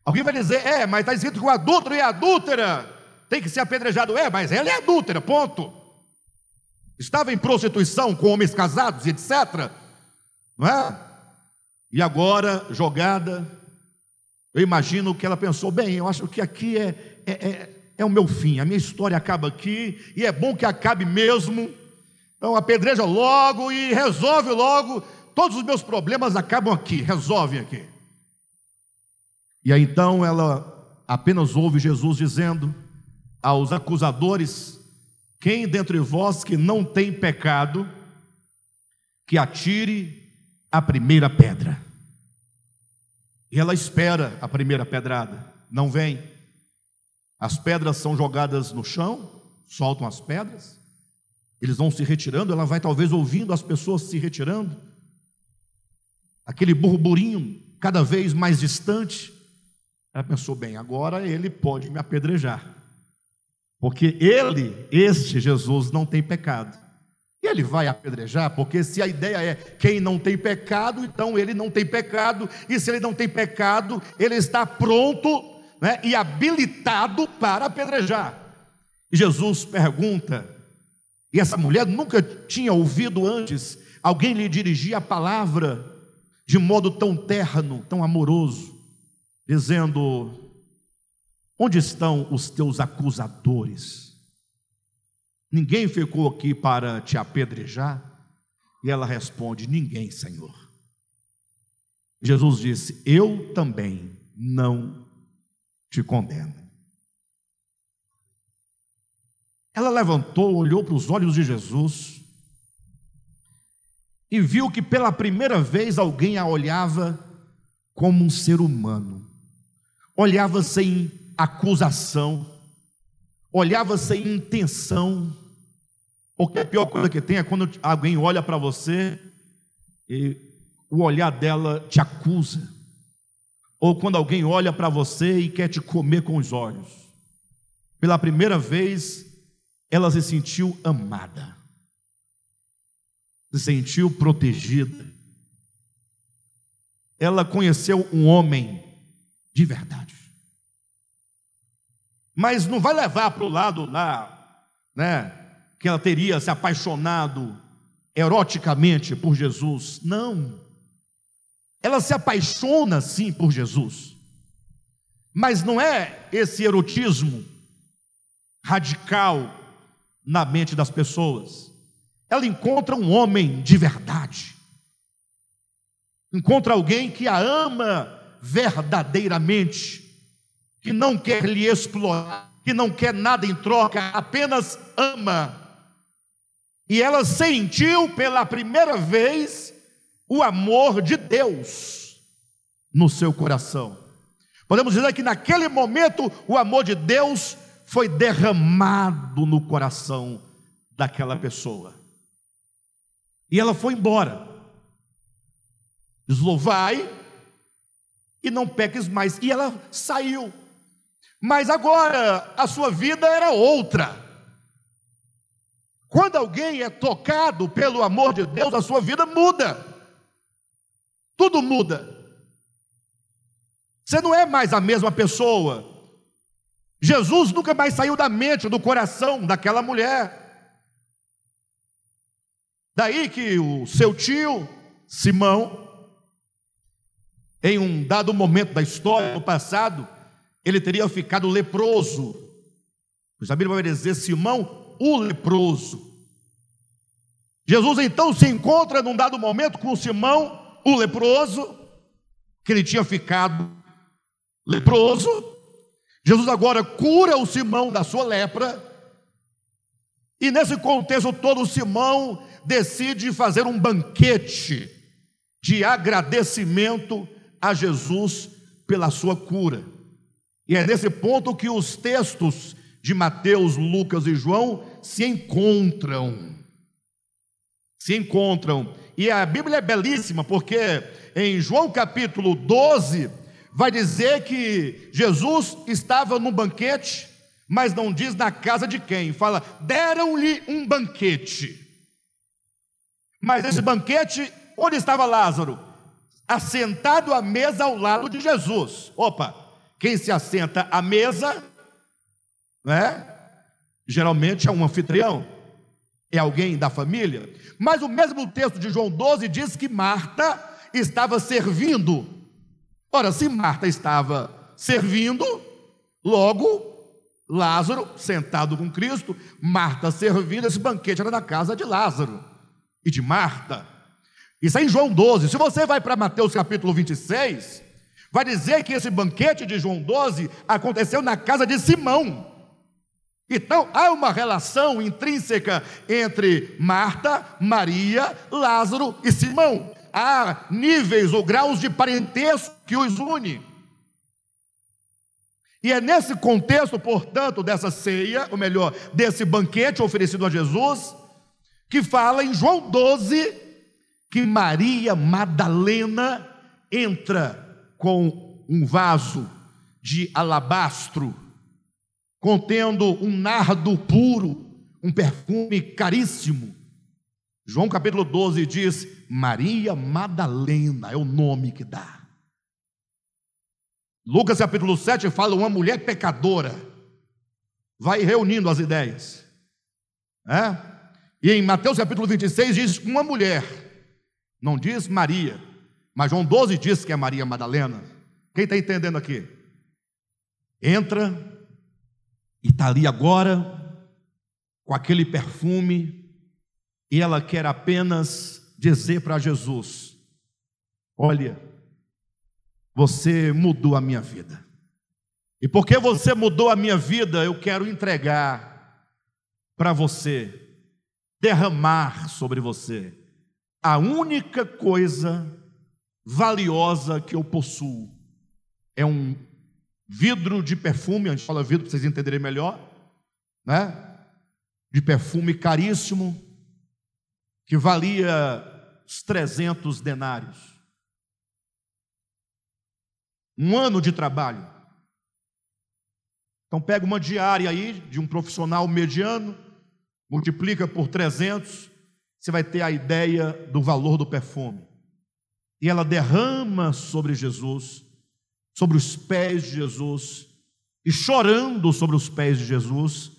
Alguém vai dizer, é, mas está escrito que o adúltero e a adúltera tem que ser apedrejado. É, mas ela é adúltera, ponto. Estava em prostituição com homens casados etc. Não é? E agora, jogada, eu imagino que ela pensou: bem, eu acho que aqui é, é, é, é o meu fim, a minha história acaba aqui, e é bom que acabe mesmo. Então apedreja logo e resolve logo, todos os meus problemas acabam aqui, resolvem aqui. E aí então ela apenas ouve Jesus dizendo aos acusadores: Quem dentre vós que não tem pecado, que atire a primeira pedra. E ela espera a primeira pedrada, não vem. As pedras são jogadas no chão, soltam as pedras, eles vão se retirando, ela vai talvez ouvindo as pessoas se retirando, aquele burburinho cada vez mais distante, ela pensou: bem, agora ele pode me apedrejar, porque ele, este Jesus, não tem pecado. Ele vai apedrejar, porque se a ideia é quem não tem pecado, então ele não tem pecado, e se ele não tem pecado, ele está pronto né, e habilitado para apedrejar. E Jesus pergunta, e essa mulher nunca tinha ouvido antes alguém lhe dirigir a palavra de modo tão terno, tão amoroso dizendo: Onde estão os teus acusadores? Ninguém ficou aqui para te apedrejar? E ela responde: Ninguém, Senhor. Jesus disse: Eu também não te condeno. Ela levantou, olhou para os olhos de Jesus e viu que pela primeira vez alguém a olhava como um ser humano olhava sem acusação, olhava sem intenção, porque a pior coisa que tem é quando alguém olha para você e o olhar dela te acusa, ou quando alguém olha para você e quer te comer com os olhos. Pela primeira vez, ela se sentiu amada, se sentiu protegida. Ela conheceu um homem de verdade. Mas não vai levar para o lado lá, né? Que ela teria se apaixonado eroticamente por Jesus. Não. Ela se apaixona sim por Jesus. Mas não é esse erotismo radical na mente das pessoas. Ela encontra um homem de verdade. Encontra alguém que a ama verdadeiramente, que não quer lhe explorar, que não quer nada em troca, apenas ama. E ela sentiu pela primeira vez o amor de Deus no seu coração. Podemos dizer que naquele momento o amor de Deus foi derramado no coração daquela pessoa. E ela foi embora. Diz: e não peques mais. E ela saiu. Mas agora a sua vida era outra. Quando alguém é tocado pelo amor de Deus, a sua vida muda. Tudo muda. Você não é mais a mesma pessoa. Jesus nunca mais saiu da mente, do coração daquela mulher. Daí que o seu tio, Simão, em um dado momento da história, no passado, ele teria ficado leproso. Pois a Bíblia vai dizer Simão, o leproso. Jesus então se encontra num dado momento com Simão, o leproso, que ele tinha ficado leproso. Jesus agora cura o Simão da sua lepra. E nesse contexto todo, Simão decide fazer um banquete de agradecimento a Jesus pela sua cura. E é nesse ponto que os textos de Mateus, Lucas e João se encontram. Se encontram. E a Bíblia é belíssima, porque em João capítulo 12, vai dizer que Jesus estava num banquete, mas não diz na casa de quem. Fala, deram-lhe um banquete. Mas esse banquete, onde estava Lázaro? assentado à mesa ao lado de Jesus. Opa, quem se assenta à mesa, né? Geralmente é um anfitrião, é alguém da família. Mas o mesmo texto de João 12 diz que Marta estava servindo. Ora, se Marta estava servindo, logo Lázaro sentado com Cristo, Marta servindo, esse banquete era na casa de Lázaro e de Marta. Isso é em João 12. Se você vai para Mateus capítulo 26, vai dizer que esse banquete de João 12 aconteceu na casa de Simão. Então há uma relação intrínseca entre Marta, Maria, Lázaro e Simão. Há níveis ou graus de parentesco que os une. E é nesse contexto, portanto, dessa ceia, ou melhor, desse banquete oferecido a Jesus, que fala em João 12, que Maria Madalena entra com um vaso de alabastro contendo um nardo puro, um perfume caríssimo. João capítulo 12 diz: Maria Madalena é o nome que dá. Lucas capítulo 7 fala uma mulher pecadora. Vai reunindo as ideias. É? E em Mateus capítulo 26 diz uma mulher não diz Maria, mas João 12 diz que é Maria Madalena. Quem está entendendo aqui? Entra e está ali agora, com aquele perfume, e ela quer apenas dizer para Jesus: Olha, você mudou a minha vida. E porque você mudou a minha vida, eu quero entregar para você, derramar sobre você a única coisa valiosa que eu possuo é um vidro de perfume, a gente fala vidro para vocês entenderem melhor, né? De perfume caríssimo, que valia os 300 denários. Um ano de trabalho. Então pega uma diária aí de um profissional mediano, multiplica por 300, você vai ter a ideia do valor do perfume. E ela derrama sobre Jesus, sobre os pés de Jesus, e chorando sobre os pés de Jesus,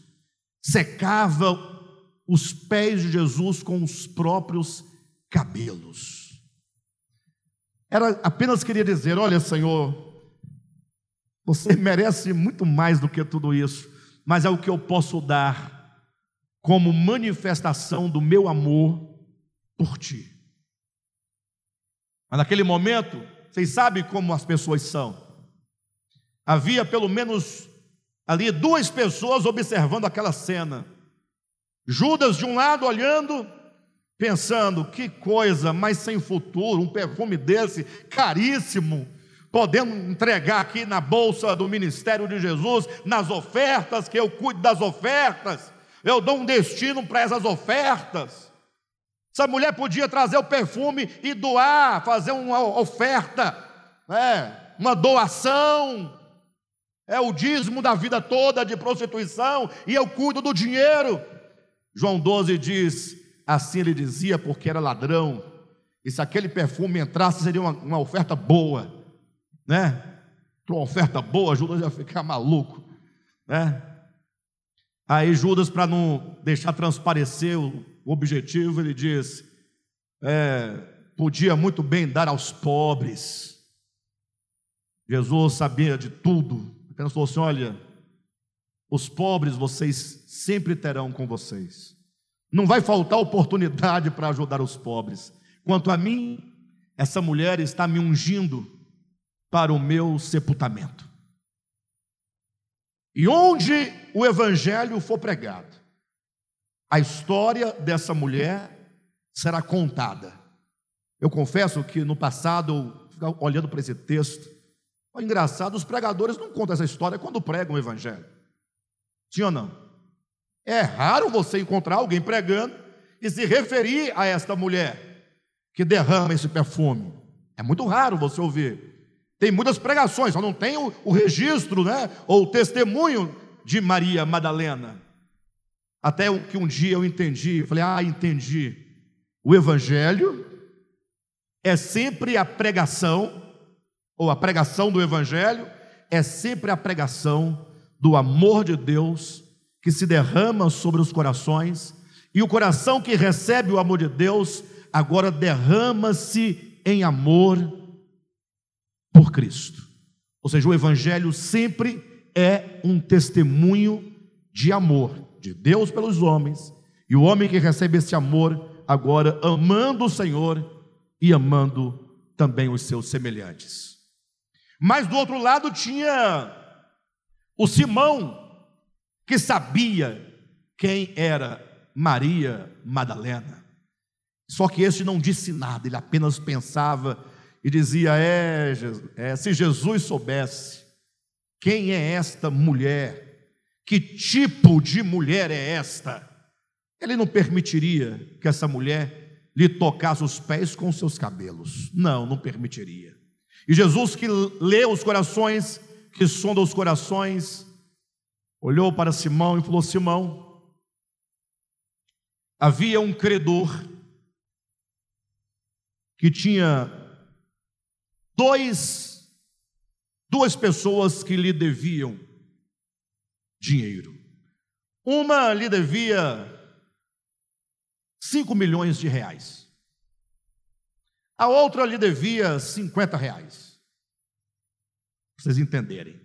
secava os pés de Jesus com os próprios cabelos. Era apenas queria dizer: Olha, Senhor, você merece muito mais do que tudo isso, mas é o que eu posso dar como manifestação do meu amor por ti. Mas naquele momento, vocês sabem como as pessoas são. Havia pelo menos ali duas pessoas observando aquela cena. Judas de um lado olhando, pensando, que coisa, mas sem futuro, um perfume desse, caríssimo, podendo entregar aqui na bolsa do ministério de Jesus, nas ofertas, que eu cuido das ofertas, eu dou um destino para essas ofertas. Essa mulher podia trazer o perfume e doar, fazer uma oferta, né? uma doação, é o dízimo da vida toda de prostituição, e eu cuido do dinheiro. João 12 diz: assim ele dizia, porque era ladrão, e se aquele perfume entrasse, seria uma, uma oferta boa, né? Uma oferta boa, Judas ia ficar maluco, né? Aí Judas, para não deixar transparecer o, objetivo, ele diz: é, podia muito bem dar aos pobres. Jesus sabia de tudo, apenas falou assim: olha, os pobres vocês sempre terão com vocês. Não vai faltar oportunidade para ajudar os pobres. Quanto a mim, essa mulher está me ungindo para o meu sepultamento. E onde o evangelho for pregado, a história dessa mulher será contada. Eu confesso que no passado, olhando para esse texto, é engraçado, os pregadores não contam essa história quando pregam o evangelho. Sim ou não? É raro você encontrar alguém pregando e se referir a esta mulher que derrama esse perfume. É muito raro você ouvir. Tem muitas pregações, só não tem o, registro, né? Ou o testemunho de Maria Madalena. Até que um dia eu entendi, falei: "Ah, entendi. O evangelho é sempre a pregação ou a pregação do evangelho é sempre a pregação do amor de Deus que se derrama sobre os corações, e o coração que recebe o amor de Deus agora derrama-se em amor por Cristo. Ou seja, o Evangelho sempre é um testemunho de amor de Deus pelos homens, e o homem que recebe esse amor agora amando o Senhor e amando também os seus semelhantes. Mas do outro lado tinha o Simão, que sabia quem era Maria Madalena. Só que esse não disse nada, ele apenas pensava e dizia: é, é, se Jesus soubesse quem é esta mulher, que tipo de mulher é esta, ele não permitiria que essa mulher lhe tocasse os pés com seus cabelos. Não, não permitiria. E Jesus, que lê os corações, que sonda os corações, olhou para Simão e falou: Simão, havia um credor que tinha dois, duas pessoas que lhe deviam dinheiro. Uma lhe devia cinco milhões de reais. A outra lhe devia 50 reais. Pra vocês entenderem.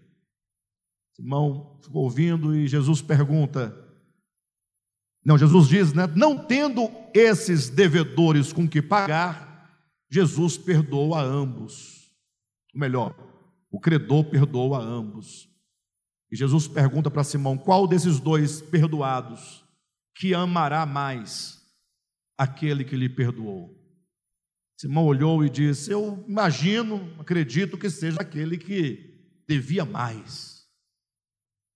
Simão ficou ouvindo e Jesus pergunta. Não, Jesus diz, né? Não tendo esses devedores com que pagar, Jesus perdoa a ambos. Ou melhor, o credor perdoa a ambos. E Jesus pergunta para Simão: qual desses dois perdoados que amará mais aquele que lhe perdoou? Simão olhou e disse: Eu imagino, acredito que seja aquele que devia mais.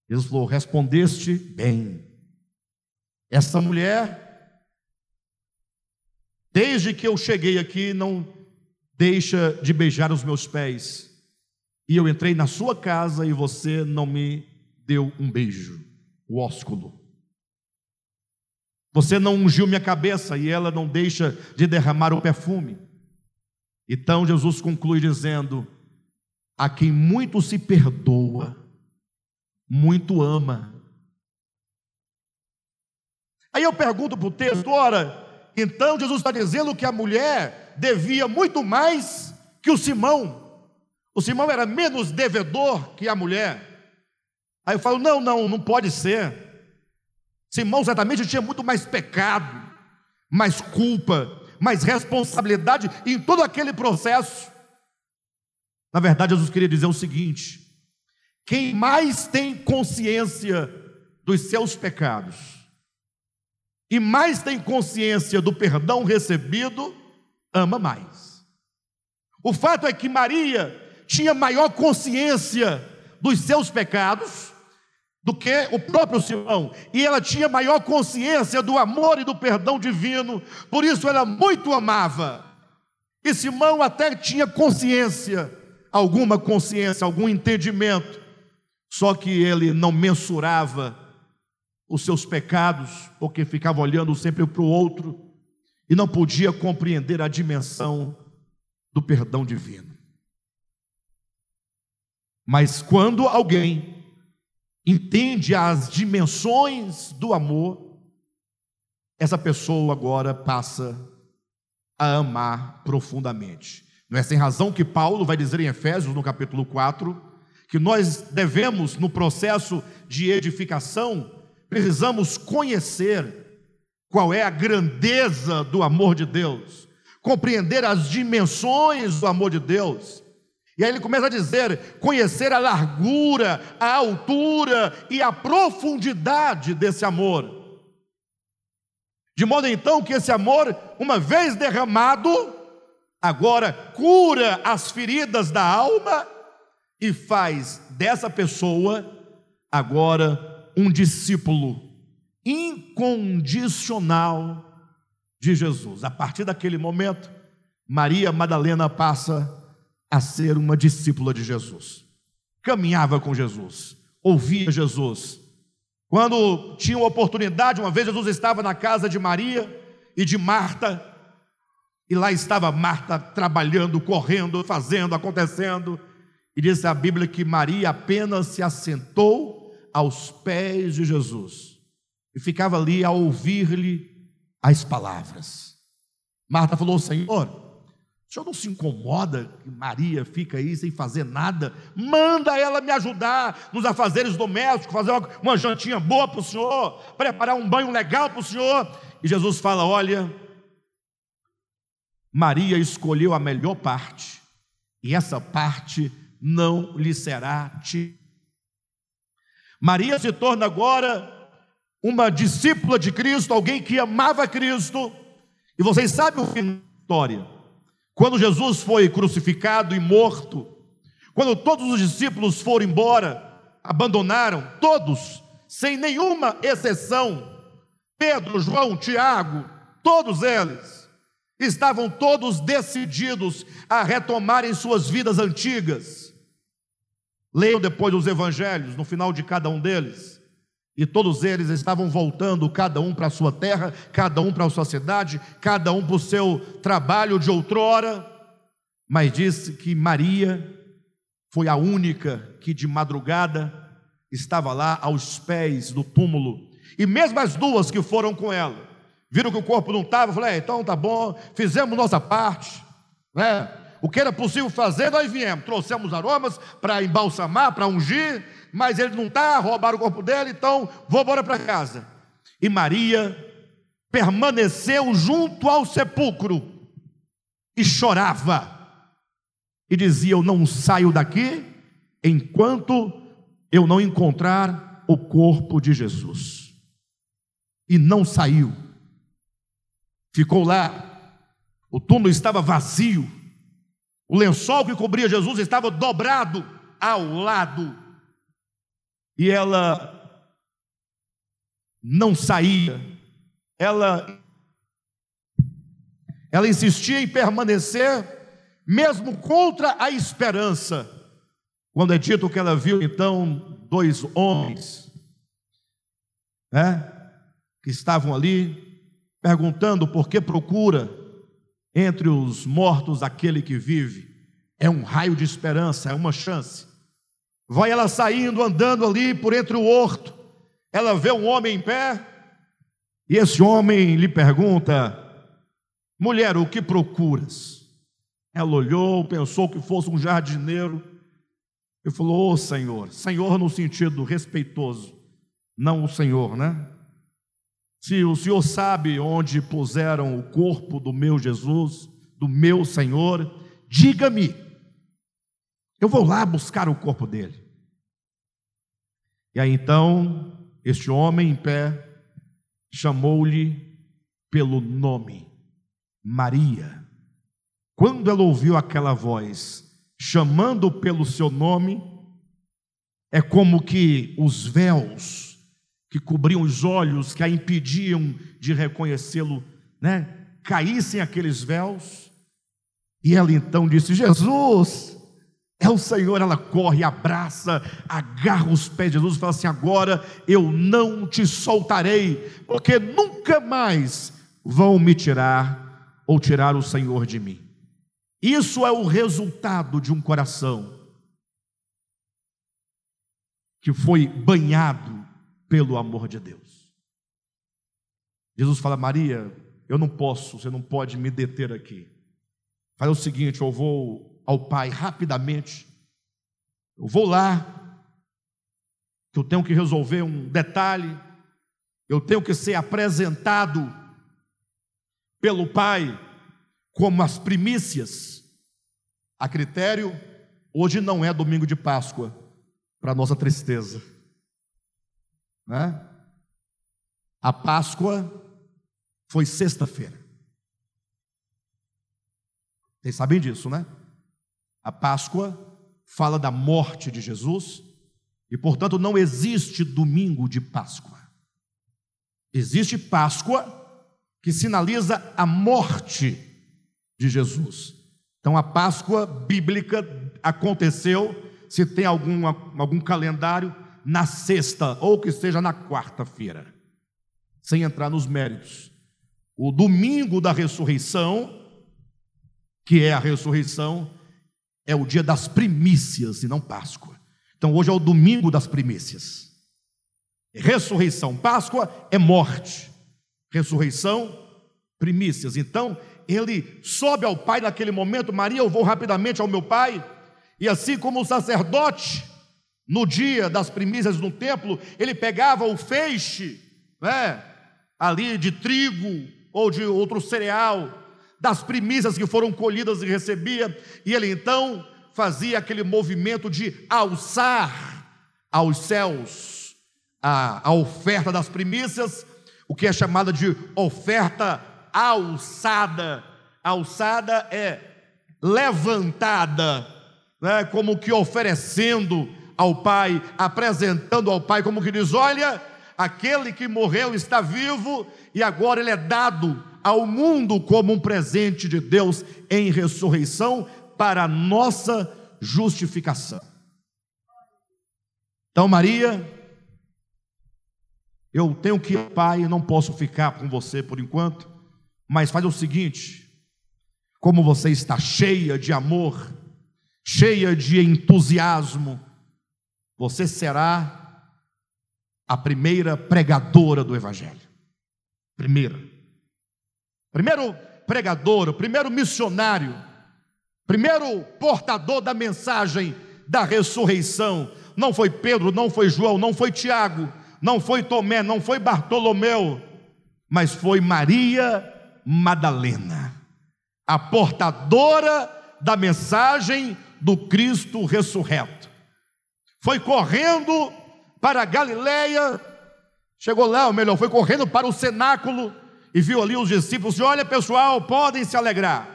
Jesus falou: Respondeste bem. Essa mulher, desde que eu cheguei aqui, não deixa de beijar os meus pés. E eu entrei na sua casa e você não me deu um beijo, o ósculo. Você não ungiu minha cabeça e ela não deixa de derramar o perfume. Então Jesus conclui dizendo: A quem muito se perdoa, muito ama. Aí eu pergunto para o texto: ora, então Jesus está dizendo que a mulher devia muito mais que o Simão. O Simão era menos devedor que a mulher. Aí eu falo: não, não, não pode ser. Simão certamente tinha muito mais pecado, mais culpa, mais responsabilidade em todo aquele processo. Na verdade, Jesus queria dizer o seguinte: quem mais tem consciência dos seus pecados e mais tem consciência do perdão recebido, ama mais. O fato é que Maria tinha maior consciência dos seus pecados do que o próprio Simão, e ela tinha maior consciência do amor e do perdão divino, por isso ela muito amava. E Simão até tinha consciência, alguma consciência, algum entendimento, só que ele não mensurava os seus pecados, porque ficava olhando sempre para o outro e não podia compreender a dimensão do perdão divino. Mas quando alguém entende as dimensões do amor, essa pessoa agora passa a amar profundamente. Não é sem razão que Paulo vai dizer em Efésios, no capítulo 4, que nós devemos, no processo de edificação, precisamos conhecer qual é a grandeza do amor de Deus, compreender as dimensões do amor de Deus e aí ele começa a dizer: conhecer a largura, a altura e a profundidade desse amor. De modo então que esse amor, uma vez derramado, agora cura as feridas da alma e faz dessa pessoa agora um discípulo incondicional de Jesus. A partir daquele momento, Maria Madalena passa a ser uma discípula de Jesus. Caminhava com Jesus, ouvia Jesus. Quando tinha uma oportunidade, uma vez Jesus estava na casa de Maria e de Marta, e lá estava Marta trabalhando, correndo, fazendo, acontecendo, e diz a Bíblia que Maria apenas se assentou aos pés de Jesus e ficava ali a ouvir-lhe as palavras. Marta falou: Senhor, o senhor não se incomoda que Maria fica aí sem fazer nada? Manda ela me ajudar nos afazeres domésticos, fazer uma, uma jantinha boa para o senhor, preparar um banho legal para o senhor. E Jesus fala: Olha, Maria escolheu a melhor parte, e essa parte não lhe será ti. Maria se torna agora uma discípula de Cristo, alguém que amava Cristo, e vocês sabem o fim da história. Quando Jesus foi crucificado e morto, quando todos os discípulos foram embora, abandonaram, todos, sem nenhuma exceção, Pedro, João, Tiago, todos eles, estavam todos decididos a retomarem suas vidas antigas. Leiam depois os evangelhos, no final de cada um deles. E todos eles estavam voltando, cada um para a sua terra, cada um para a sua cidade, cada um para o seu trabalho de outrora. Mas disse que Maria foi a única que de madrugada estava lá aos pés do túmulo. E mesmo as duas que foram com ela, viram que o corpo não estava, falei, é, então tá bom, fizemos nossa parte, né? O que era possível fazer, nós viemos, trouxemos aromas para embalsamar, para ungir, mas ele não está, roubaram o corpo dele, então vou embora para casa. E Maria permaneceu junto ao sepulcro e chorava, e dizia: Eu não saio daqui enquanto eu não encontrar o corpo de Jesus. E não saiu, ficou lá, o túmulo estava vazio, o lençol que cobria Jesus estava dobrado ao lado e ela não saía, ela, ela insistia em permanecer, mesmo contra a esperança. Quando é dito que ela viu então dois homens, né, que estavam ali, perguntando por que procura entre os mortos aquele que vive. É um raio de esperança, é uma chance. Vai ela saindo, andando ali por entre o horto. Ela vê um homem em pé. E esse homem lhe pergunta: Mulher, o que procuras? Ela olhou, pensou que fosse um jardineiro. E falou: Ô oh, Senhor, Senhor no sentido respeitoso, não o Senhor, né? Se o Senhor sabe onde puseram o corpo do meu Jesus, do meu Senhor, diga-me, eu vou lá buscar o corpo dele. E aí então, este homem em pé chamou-lhe pelo nome, Maria. Quando ela ouviu aquela voz chamando pelo seu nome, é como que os véus que cobriam os olhos, que a impediam de reconhecê-lo, né, caíssem aqueles véus. E ela então disse: Jesus, é o Senhor, ela corre, abraça, agarra os pés de Jesus e fala assim: agora eu não te soltarei, porque nunca mais vão me tirar ou tirar o Senhor de mim. Isso é o resultado de um coração que foi banhado pelo amor de Deus. Jesus fala: Maria, eu não posso, você não pode me deter aqui. Faz o seguinte: eu vou ao pai rapidamente. Eu vou lá, que eu tenho que resolver um detalhe, eu tenho que ser apresentado pelo pai como as primícias. A critério, hoje não é domingo de Páscoa, para nossa tristeza. Né? A Páscoa foi sexta-feira. Vocês sabem disso, né? A Páscoa fala da morte de Jesus e, portanto, não existe domingo de Páscoa. Existe Páscoa que sinaliza a morte de Jesus. Então, a Páscoa bíblica aconteceu, se tem algum, algum calendário, na sexta ou que seja na quarta-feira, sem entrar nos méritos. O domingo da ressurreição, que é a ressurreição, é o dia das primícias e não Páscoa. Então hoje é o domingo das primícias. Ressurreição, Páscoa é morte. Ressurreição, primícias. Então ele sobe ao Pai naquele momento. Maria, eu vou rapidamente ao meu Pai. E assim como o sacerdote, no dia das primícias no templo, ele pegava o feixe, né, ali de trigo ou de outro cereal, das primícias que foram colhidas e recebia, e ele então fazia aquele movimento de alçar aos céus a, a oferta das primícias, o que é chamada de oferta alçada. Alçada é levantada, né, como que oferecendo ao Pai, apresentando ao Pai, como que diz: olha, aquele que morreu está vivo e agora ele é dado ao mundo como um presente de Deus em ressurreição para nossa justificação. Então, Maria, eu tenho que ir, pai, não posso ficar com você por enquanto, mas faz o seguinte: como você está cheia de amor, cheia de entusiasmo, você será a primeira pregadora do Evangelho. Primeira. Primeiro pregador, primeiro missionário, primeiro portador da mensagem da ressurreição. Não foi Pedro, não foi João, não foi Tiago, não foi Tomé, não foi Bartolomeu, mas foi Maria Madalena, a portadora da mensagem do Cristo ressurreto. Foi correndo para Galiléia, chegou lá, ou melhor, foi correndo para o cenáculo e viu ali os discípulos e olha pessoal, podem se alegrar,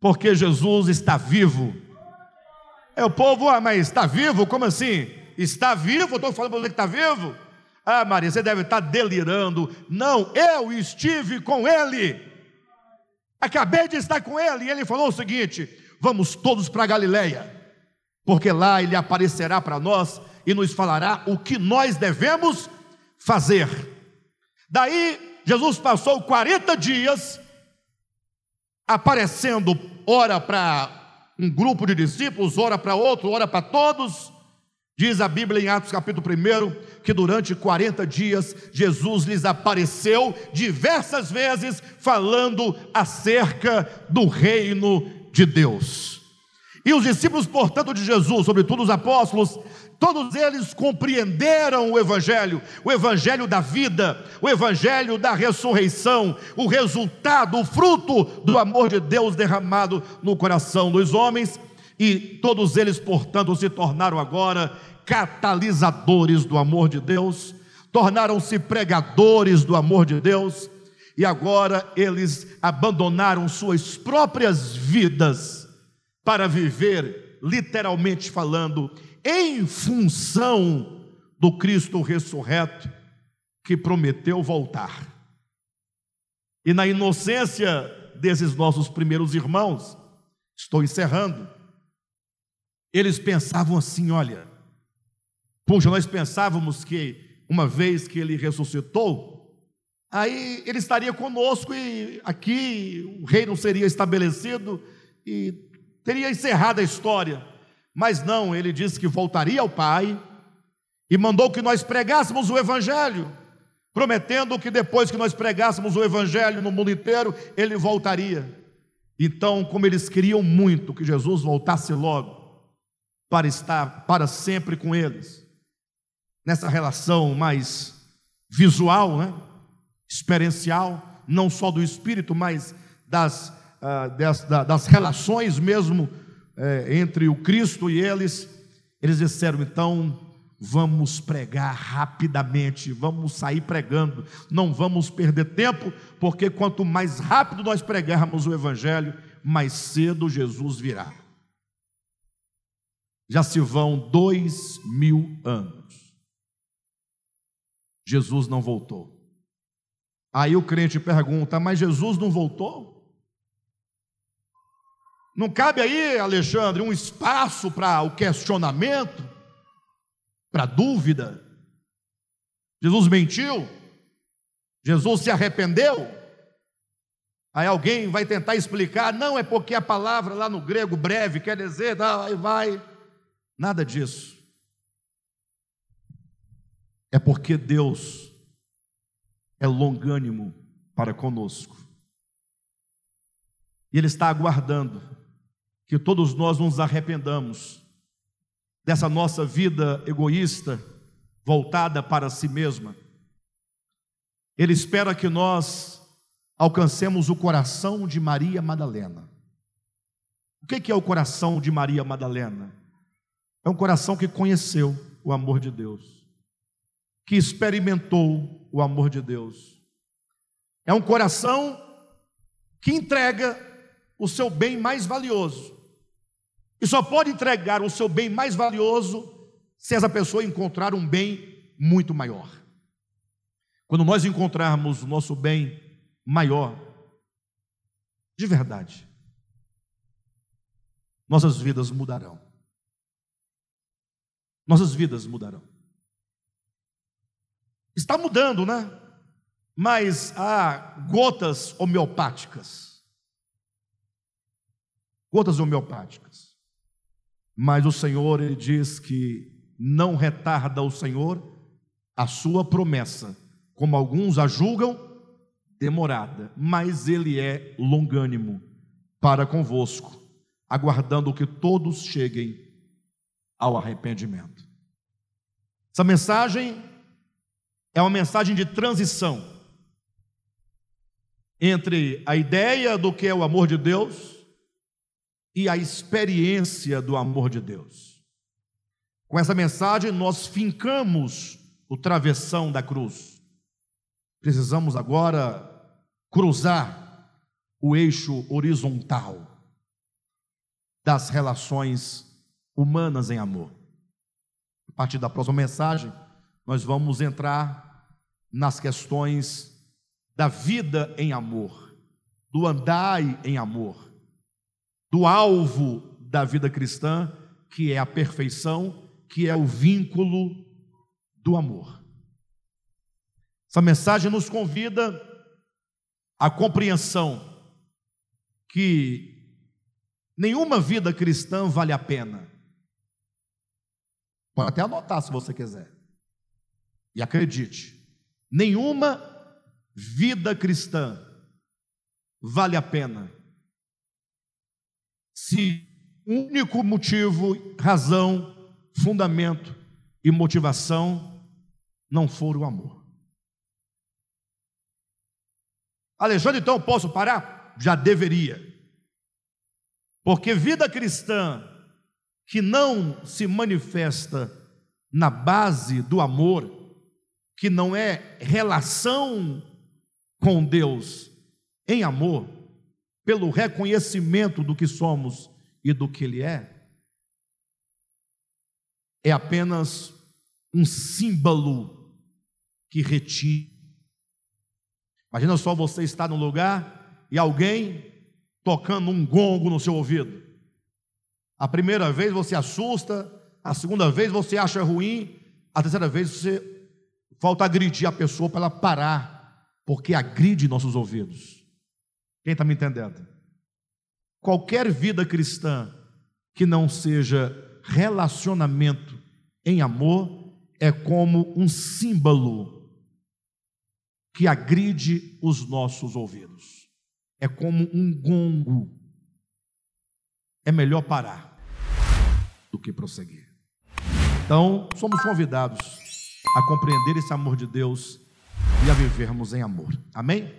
porque Jesus está vivo. É o povo, ah, mas está vivo? Como assim? Está vivo? Estou falando para você que está vivo? Ah, Maria, você deve estar delirando. Não, eu estive com ele. Acabei de estar com ele. E ele falou o seguinte: vamos todos para Galiléia, porque lá ele aparecerá para nós e nos falará o que nós devemos fazer. Daí Jesus passou 40 dias aparecendo, ora para um grupo de discípulos, ora para outro, ora para todos, Diz a Bíblia em Atos capítulo 1 que durante 40 dias Jesus lhes apareceu diversas vezes falando acerca do reino de Deus. E os discípulos, portanto, de Jesus, sobretudo os apóstolos, todos eles compreenderam o Evangelho, o Evangelho da vida, o Evangelho da ressurreição, o resultado, o fruto do amor de Deus derramado no coração dos homens, e todos eles, portanto, se tornaram agora catalisadores do amor de Deus, tornaram-se pregadores do amor de Deus, e agora eles abandonaram suas próprias vidas para viver, literalmente falando, em função do Cristo ressurreto que prometeu voltar. E na inocência desses nossos primeiros irmãos, estou encerrando, eles pensavam assim: olha, puxa, nós pensávamos que uma vez que ele ressuscitou, aí ele estaria conosco e aqui o reino seria estabelecido e teria encerrado a história. Mas não, ele disse que voltaria ao Pai e mandou que nós pregássemos o Evangelho, prometendo que depois que nós pregássemos o Evangelho no mundo inteiro, ele voltaria. Então, como eles queriam muito que Jesus voltasse logo, para estar para sempre com eles, nessa relação mais visual, né? experiencial, não só do espírito, mas das, uh, das, relações mesmo é, entre o Cristo e eles, eles disseram então. Vamos pregar rapidamente, vamos sair pregando, não vamos perder tempo, porque quanto mais rápido nós pregarmos o Evangelho, mais cedo Jesus virá. Já se vão dois mil anos. Jesus não voltou. Aí o crente pergunta: Mas Jesus não voltou? Não cabe aí, Alexandre, um espaço para o questionamento, para dúvida. Jesus mentiu? Jesus se arrependeu? Aí alguém vai tentar explicar, não, é porque a palavra lá no grego breve quer dizer, não, aí vai. Nada disso. É porque Deus é longânimo para conosco. E Ele está aguardando que todos nós nos arrependamos dessa nossa vida egoísta, voltada para si mesma. Ele espera que nós alcancemos o coração de Maria Madalena. O que é o coração de Maria Madalena? É um coração que conheceu o amor de Deus, que experimentou o amor de Deus. É um coração que entrega o seu bem mais valioso, e só pode entregar o seu bem mais valioso se essa pessoa encontrar um bem muito maior. Quando nós encontrarmos o nosso bem maior, de verdade, nossas vidas mudarão. Nossas vidas mudarão. Está mudando, né? Mas há gotas homeopáticas. Gotas homeopáticas. Mas o Senhor, ele diz que não retarda o Senhor a sua promessa, como alguns a julgam demorada, mas ele é longânimo para convosco, aguardando que todos cheguem ao arrependimento. Essa mensagem é uma mensagem de transição entre a ideia do que é o amor de Deus e a experiência do amor de Deus. Com essa mensagem, nós fincamos o travessão da cruz. Precisamos agora cruzar o eixo horizontal das relações humanas em amor. A partir da próxima mensagem, nós vamos entrar nas questões da vida em amor, do andai em amor do alvo da vida cristã, que é a perfeição, que é o vínculo do amor. Essa mensagem nos convida à compreensão que nenhuma vida cristã vale a pena Pode até anotar se você quiser. E acredite, nenhuma vida cristã vale a pena se único motivo, razão, fundamento e motivação não for o amor. Alexandre, então posso parar? Já deveria. Porque vida cristã que não se manifesta na base do amor, que não é relação com Deus em amor, pelo reconhecimento do que somos e do que Ele é, é apenas um símbolo que retira. Imagina só você estar num lugar e alguém tocando um gongo no seu ouvido. A primeira vez você assusta, a segunda vez você acha ruim, a terceira vez você falta agredir a pessoa para ela parar, porque agride nossos ouvidos. Quem está me entendendo? Qualquer vida cristã que não seja relacionamento em amor é como um símbolo que agride os nossos ouvidos. É como um gongo. É melhor parar do que prosseguir. Então, somos convidados a compreender esse amor de Deus e a vivermos em amor. Amém?